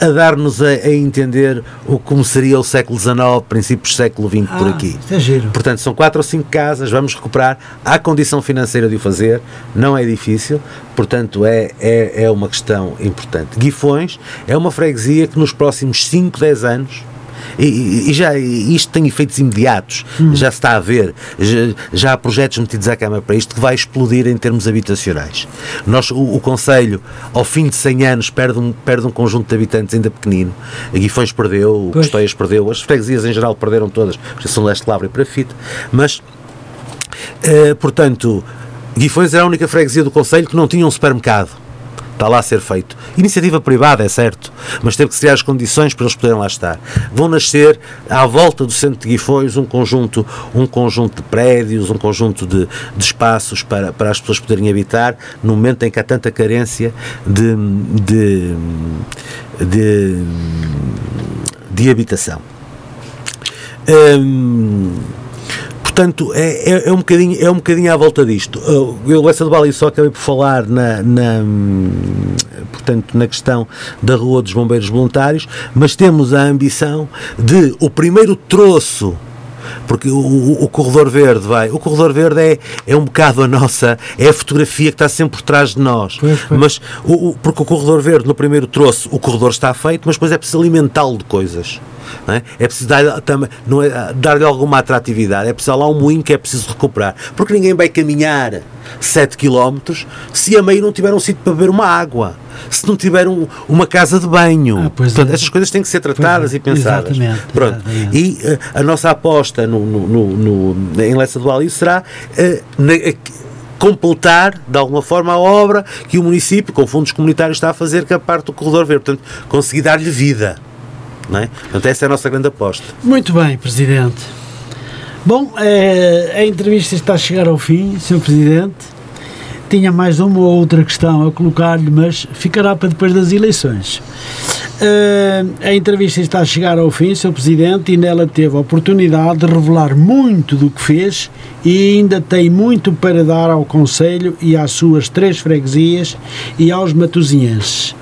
a, a dar-nos a, a entender o como seria o século XIX, princípios do século XX por Ah, aqui. isso é giro. Portanto, são quatro ou cinco casas, vamos recuperar. Há condição financeira de o fazer, não é difícil, portanto, é, é, é uma questão importante. Guifões é uma freguesia que nos próximos 5, 10 anos. E, e- já e isto tem efeitos imediatos, já se está a ver, já, já há projetos metidos à Câmara para isto que vai explodir em termos habitacionais. Nós, o, o Conselho, ao fim de 100 anos, perde um, perde um conjunto de habitantes ainda pequenino. A Guifões perdeu, Pois. Perdeu, as freguesias em geral perderam todas, porque são Leste Lavra e Parafite, mas eh, portanto, Guifões era a única freguesia do Conselho que não tinha um supermercado. Está lá a ser feito. Iniciativa privada, é certo, mas teve que criar as condições para eles poderem lá estar. Vão nascer, à volta do centro de Guifões, um conjunto, um conjunto de prédios, um conjunto de, de espaços para, para as pessoas poderem habitar, no momento em que há tanta carência de, de, de, de habitação. Hum, portanto, é, é, é um bocadinho, é um bocadinho à volta disto. Uh, Eu, Lessa do Bali, só acabei por falar na, na, hum, portanto, na questão da Rua dos Bombeiros Voluntários, mas temos a ambição de o primeiro troço porque o, o- o corredor verde vai. O corredor verde é, é um bocado a nossa, é a fotografia que está sempre por trás de nós. Pois, pois. Mas o, o- porque o corredor verde no primeiro troço, o corredor está feito, mas depois é preciso alimentá-lo de coisas. É? é preciso dar-lhe também- não é, dar-lhe alguma atratividade. É preciso lá um moinho que é preciso recuperar. Porque ninguém vai caminhar 7 km se a meio não tiver um sítio para beber uma água. Se não tiver um- uma casa de banho. Ah, Portanto, é. essas coisas têm que ser tratadas é, e pensadas. exatamente, Pronto. exatamente. E eh, a nossa aposta no, no, no, no- em Lessa do Alio será eh, na- eh, completar de alguma forma a obra que o município, com fundos comunitários, está a fazer, que é a parte do corredor verde. Portanto, conseguir dar-lhe vida. Não é? Portanto, essa é a nossa grande aposta. Muito bem, Presidente. Bom, eh, a entrevista está a chegar ao fim, Sr. Presidente. Tinha mais uma ou outra questão a colocar-lhe, mas ficará para depois das eleições. Eh, a entrevista está a chegar ao fim, Sr. Presidente, e nela teve a oportunidade de revelar muito do que fez e ainda tem muito para dar ao Conselho e às suas três freguesias e aos matosinhenses.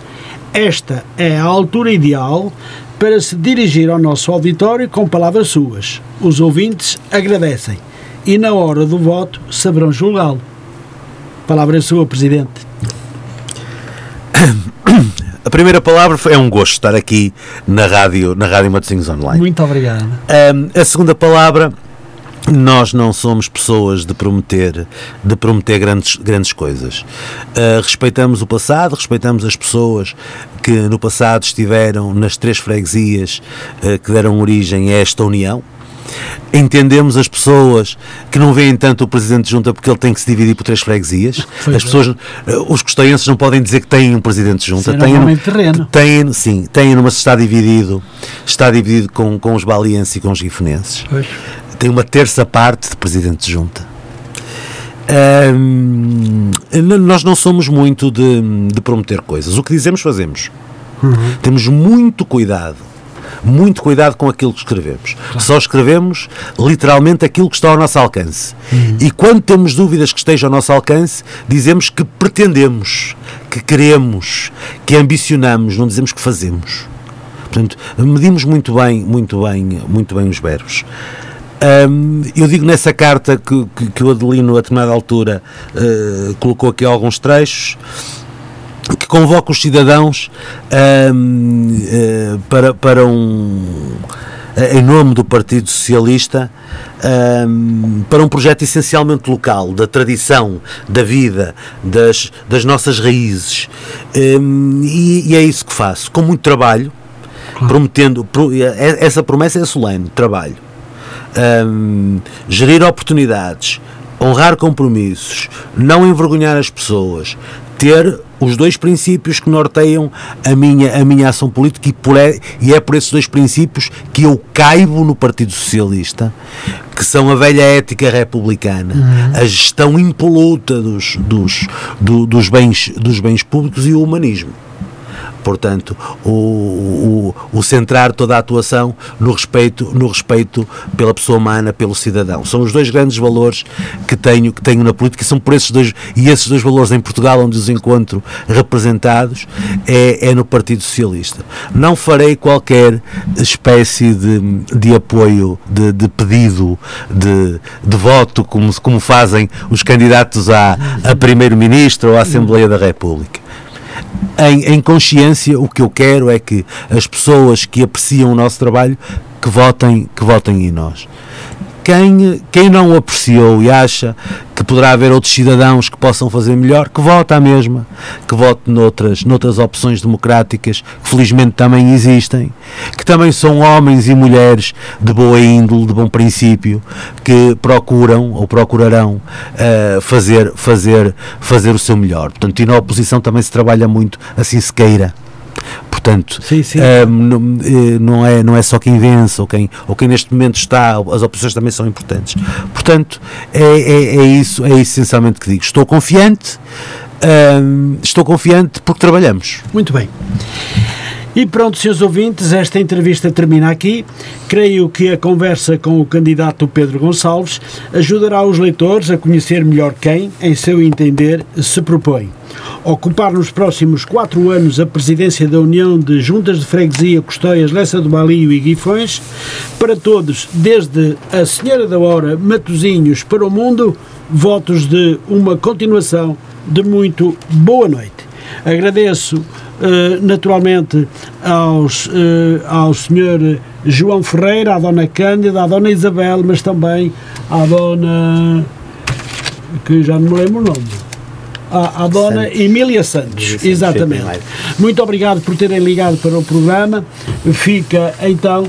Esta é a altura ideal para se dirigir ao nosso auditório com palavras suas. Os ouvintes agradecem e na hora do voto saberão julgá-lo. Palavra é sua, Presidente. A primeira palavra foi, é um gosto estar aqui na rádio, na rádio Matosinhos Online. Muito obrigado. Um, a segunda palavra, nós não somos pessoas de prometer, de prometer grandes, grandes coisas. Uh, respeitamos o passado, respeitamos as pessoas que no passado estiveram nas três freguesias uh, que deram origem a esta união. Entendemos as pessoas que não veem tanto o Presidente de Junta porque ele tem que se dividir por três freguesias. Pois as é. pessoas, uh, os costoenses não podem dizer que têm um Presidente de Junta. Sim, têm, normalmente terreno. têm, sim, têm, mas está dividido, está dividido com, com os balienses e com os guifonenses Pois. Tem uma terça parte de presidente de junta. N- nós não somos muito de, de prometer coisas. O que dizemos, fazemos. Temos muito cuidado. Muito cuidado com aquilo que escrevemos. Só escrevemos literalmente aquilo que está ao nosso alcance. E quando temos dúvidas que estejam ao nosso alcance, dizemos que pretendemos, que queremos, que ambicionamos, não dizemos que fazemos. Portanto, medimos muito bem, muito bem, muito bem os verbos. Um, eu digo nessa carta que, que, que, o Adelino, a determinada altura, uh, colocou aqui alguns trechos, que convoca os cidadãos um, uh, para, para um. em nome do Partido Socialista, um, para um projeto essencialmente local, da tradição, da vida, das, das nossas raízes. E, e é isso que faço, com muito trabalho, prometendo. Essa promessa é solene, trabalho um, gerir oportunidades, honrar compromissos, não envergonhar as pessoas, ter os dois princípios que norteiam a minha, a minha ação política e, por é, e é por esses dois princípios que eu caibo no Partido Socialista, que são a velha ética republicana, uhum. a gestão impoluta dos, dos, do, dos, bens, dos bens públicos e o humanismo. Portanto, o, o, o, centrar toda a atuação no respeito, no respeito pela pessoa humana, pelo cidadão. São os dois grandes valores que tenho, que tenho na política, são por esses dois, e esses dois valores em Portugal, onde os encontro representados, é, é no Partido Socialista. Não farei qualquer espécie de, de apoio, de, de pedido, de, de voto, como, como fazem os candidatos a, a Primeiro-Ministro ou à Assembleia da República em, em consciência, o que eu quero é que as pessoas que apreciam o nosso trabalho que votem, que votem em nós. Quem, quem não apreciou e acha que poderá haver outros cidadãos que possam fazer melhor, que vote à mesma, que vote noutras, noutras opções democráticas, que felizmente também existem, que também são homens e mulheres de boa índole, de bom princípio, que procuram ou procurarão uh, fazer, fazer, fazer o seu melhor. Portanto, e na oposição também se trabalha muito assim se queira. Portanto, sim, sim. Um, não, eh, não, é, não é só quem vence ou quem, ou quem neste momento está, as oposições também são importantes. Portanto, é, é, é isso, é essencialmente que digo. Estou confiante, um, estou confiante porque trabalhamos. Muito bem. E pronto, seus ouvintes, esta entrevista termina aqui. Creio que a conversa com o candidato Pedro Gonçalves ajudará os leitores a conhecer melhor quem, em seu entender, se propõe. Ocupar nos próximos quatro anos a presidência da União de Juntas de Freguesia, Custóias, Lessa do Balio e Guifões, para todos, desde a Senhora da Hora, Matozinhos para o mundo, votos de uma continuação de muito boa noite. Agradeço naturalmente aos, uh, ao senhor João Ferreira, à dona Cândida, à dona Isabel, mas também à dona que já não me lembro o nome à, à dona Santos. Emília Santos. Santos. Exatamente. Muito obrigado por terem ligado para o programa. Fica então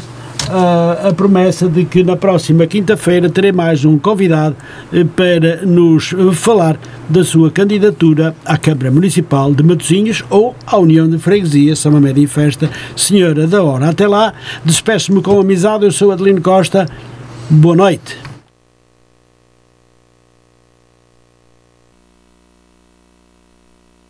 a, a promessa de que na próxima quinta-feira terei mais um convidado eh, para nos falar da sua candidatura à Câmara Municipal de Matosinhos ou à União de Freguesia, São Média e Festa, Senhora da Hora. Até lá, despeço-me com amizade, eu sou Adelino Costa. Boa noite.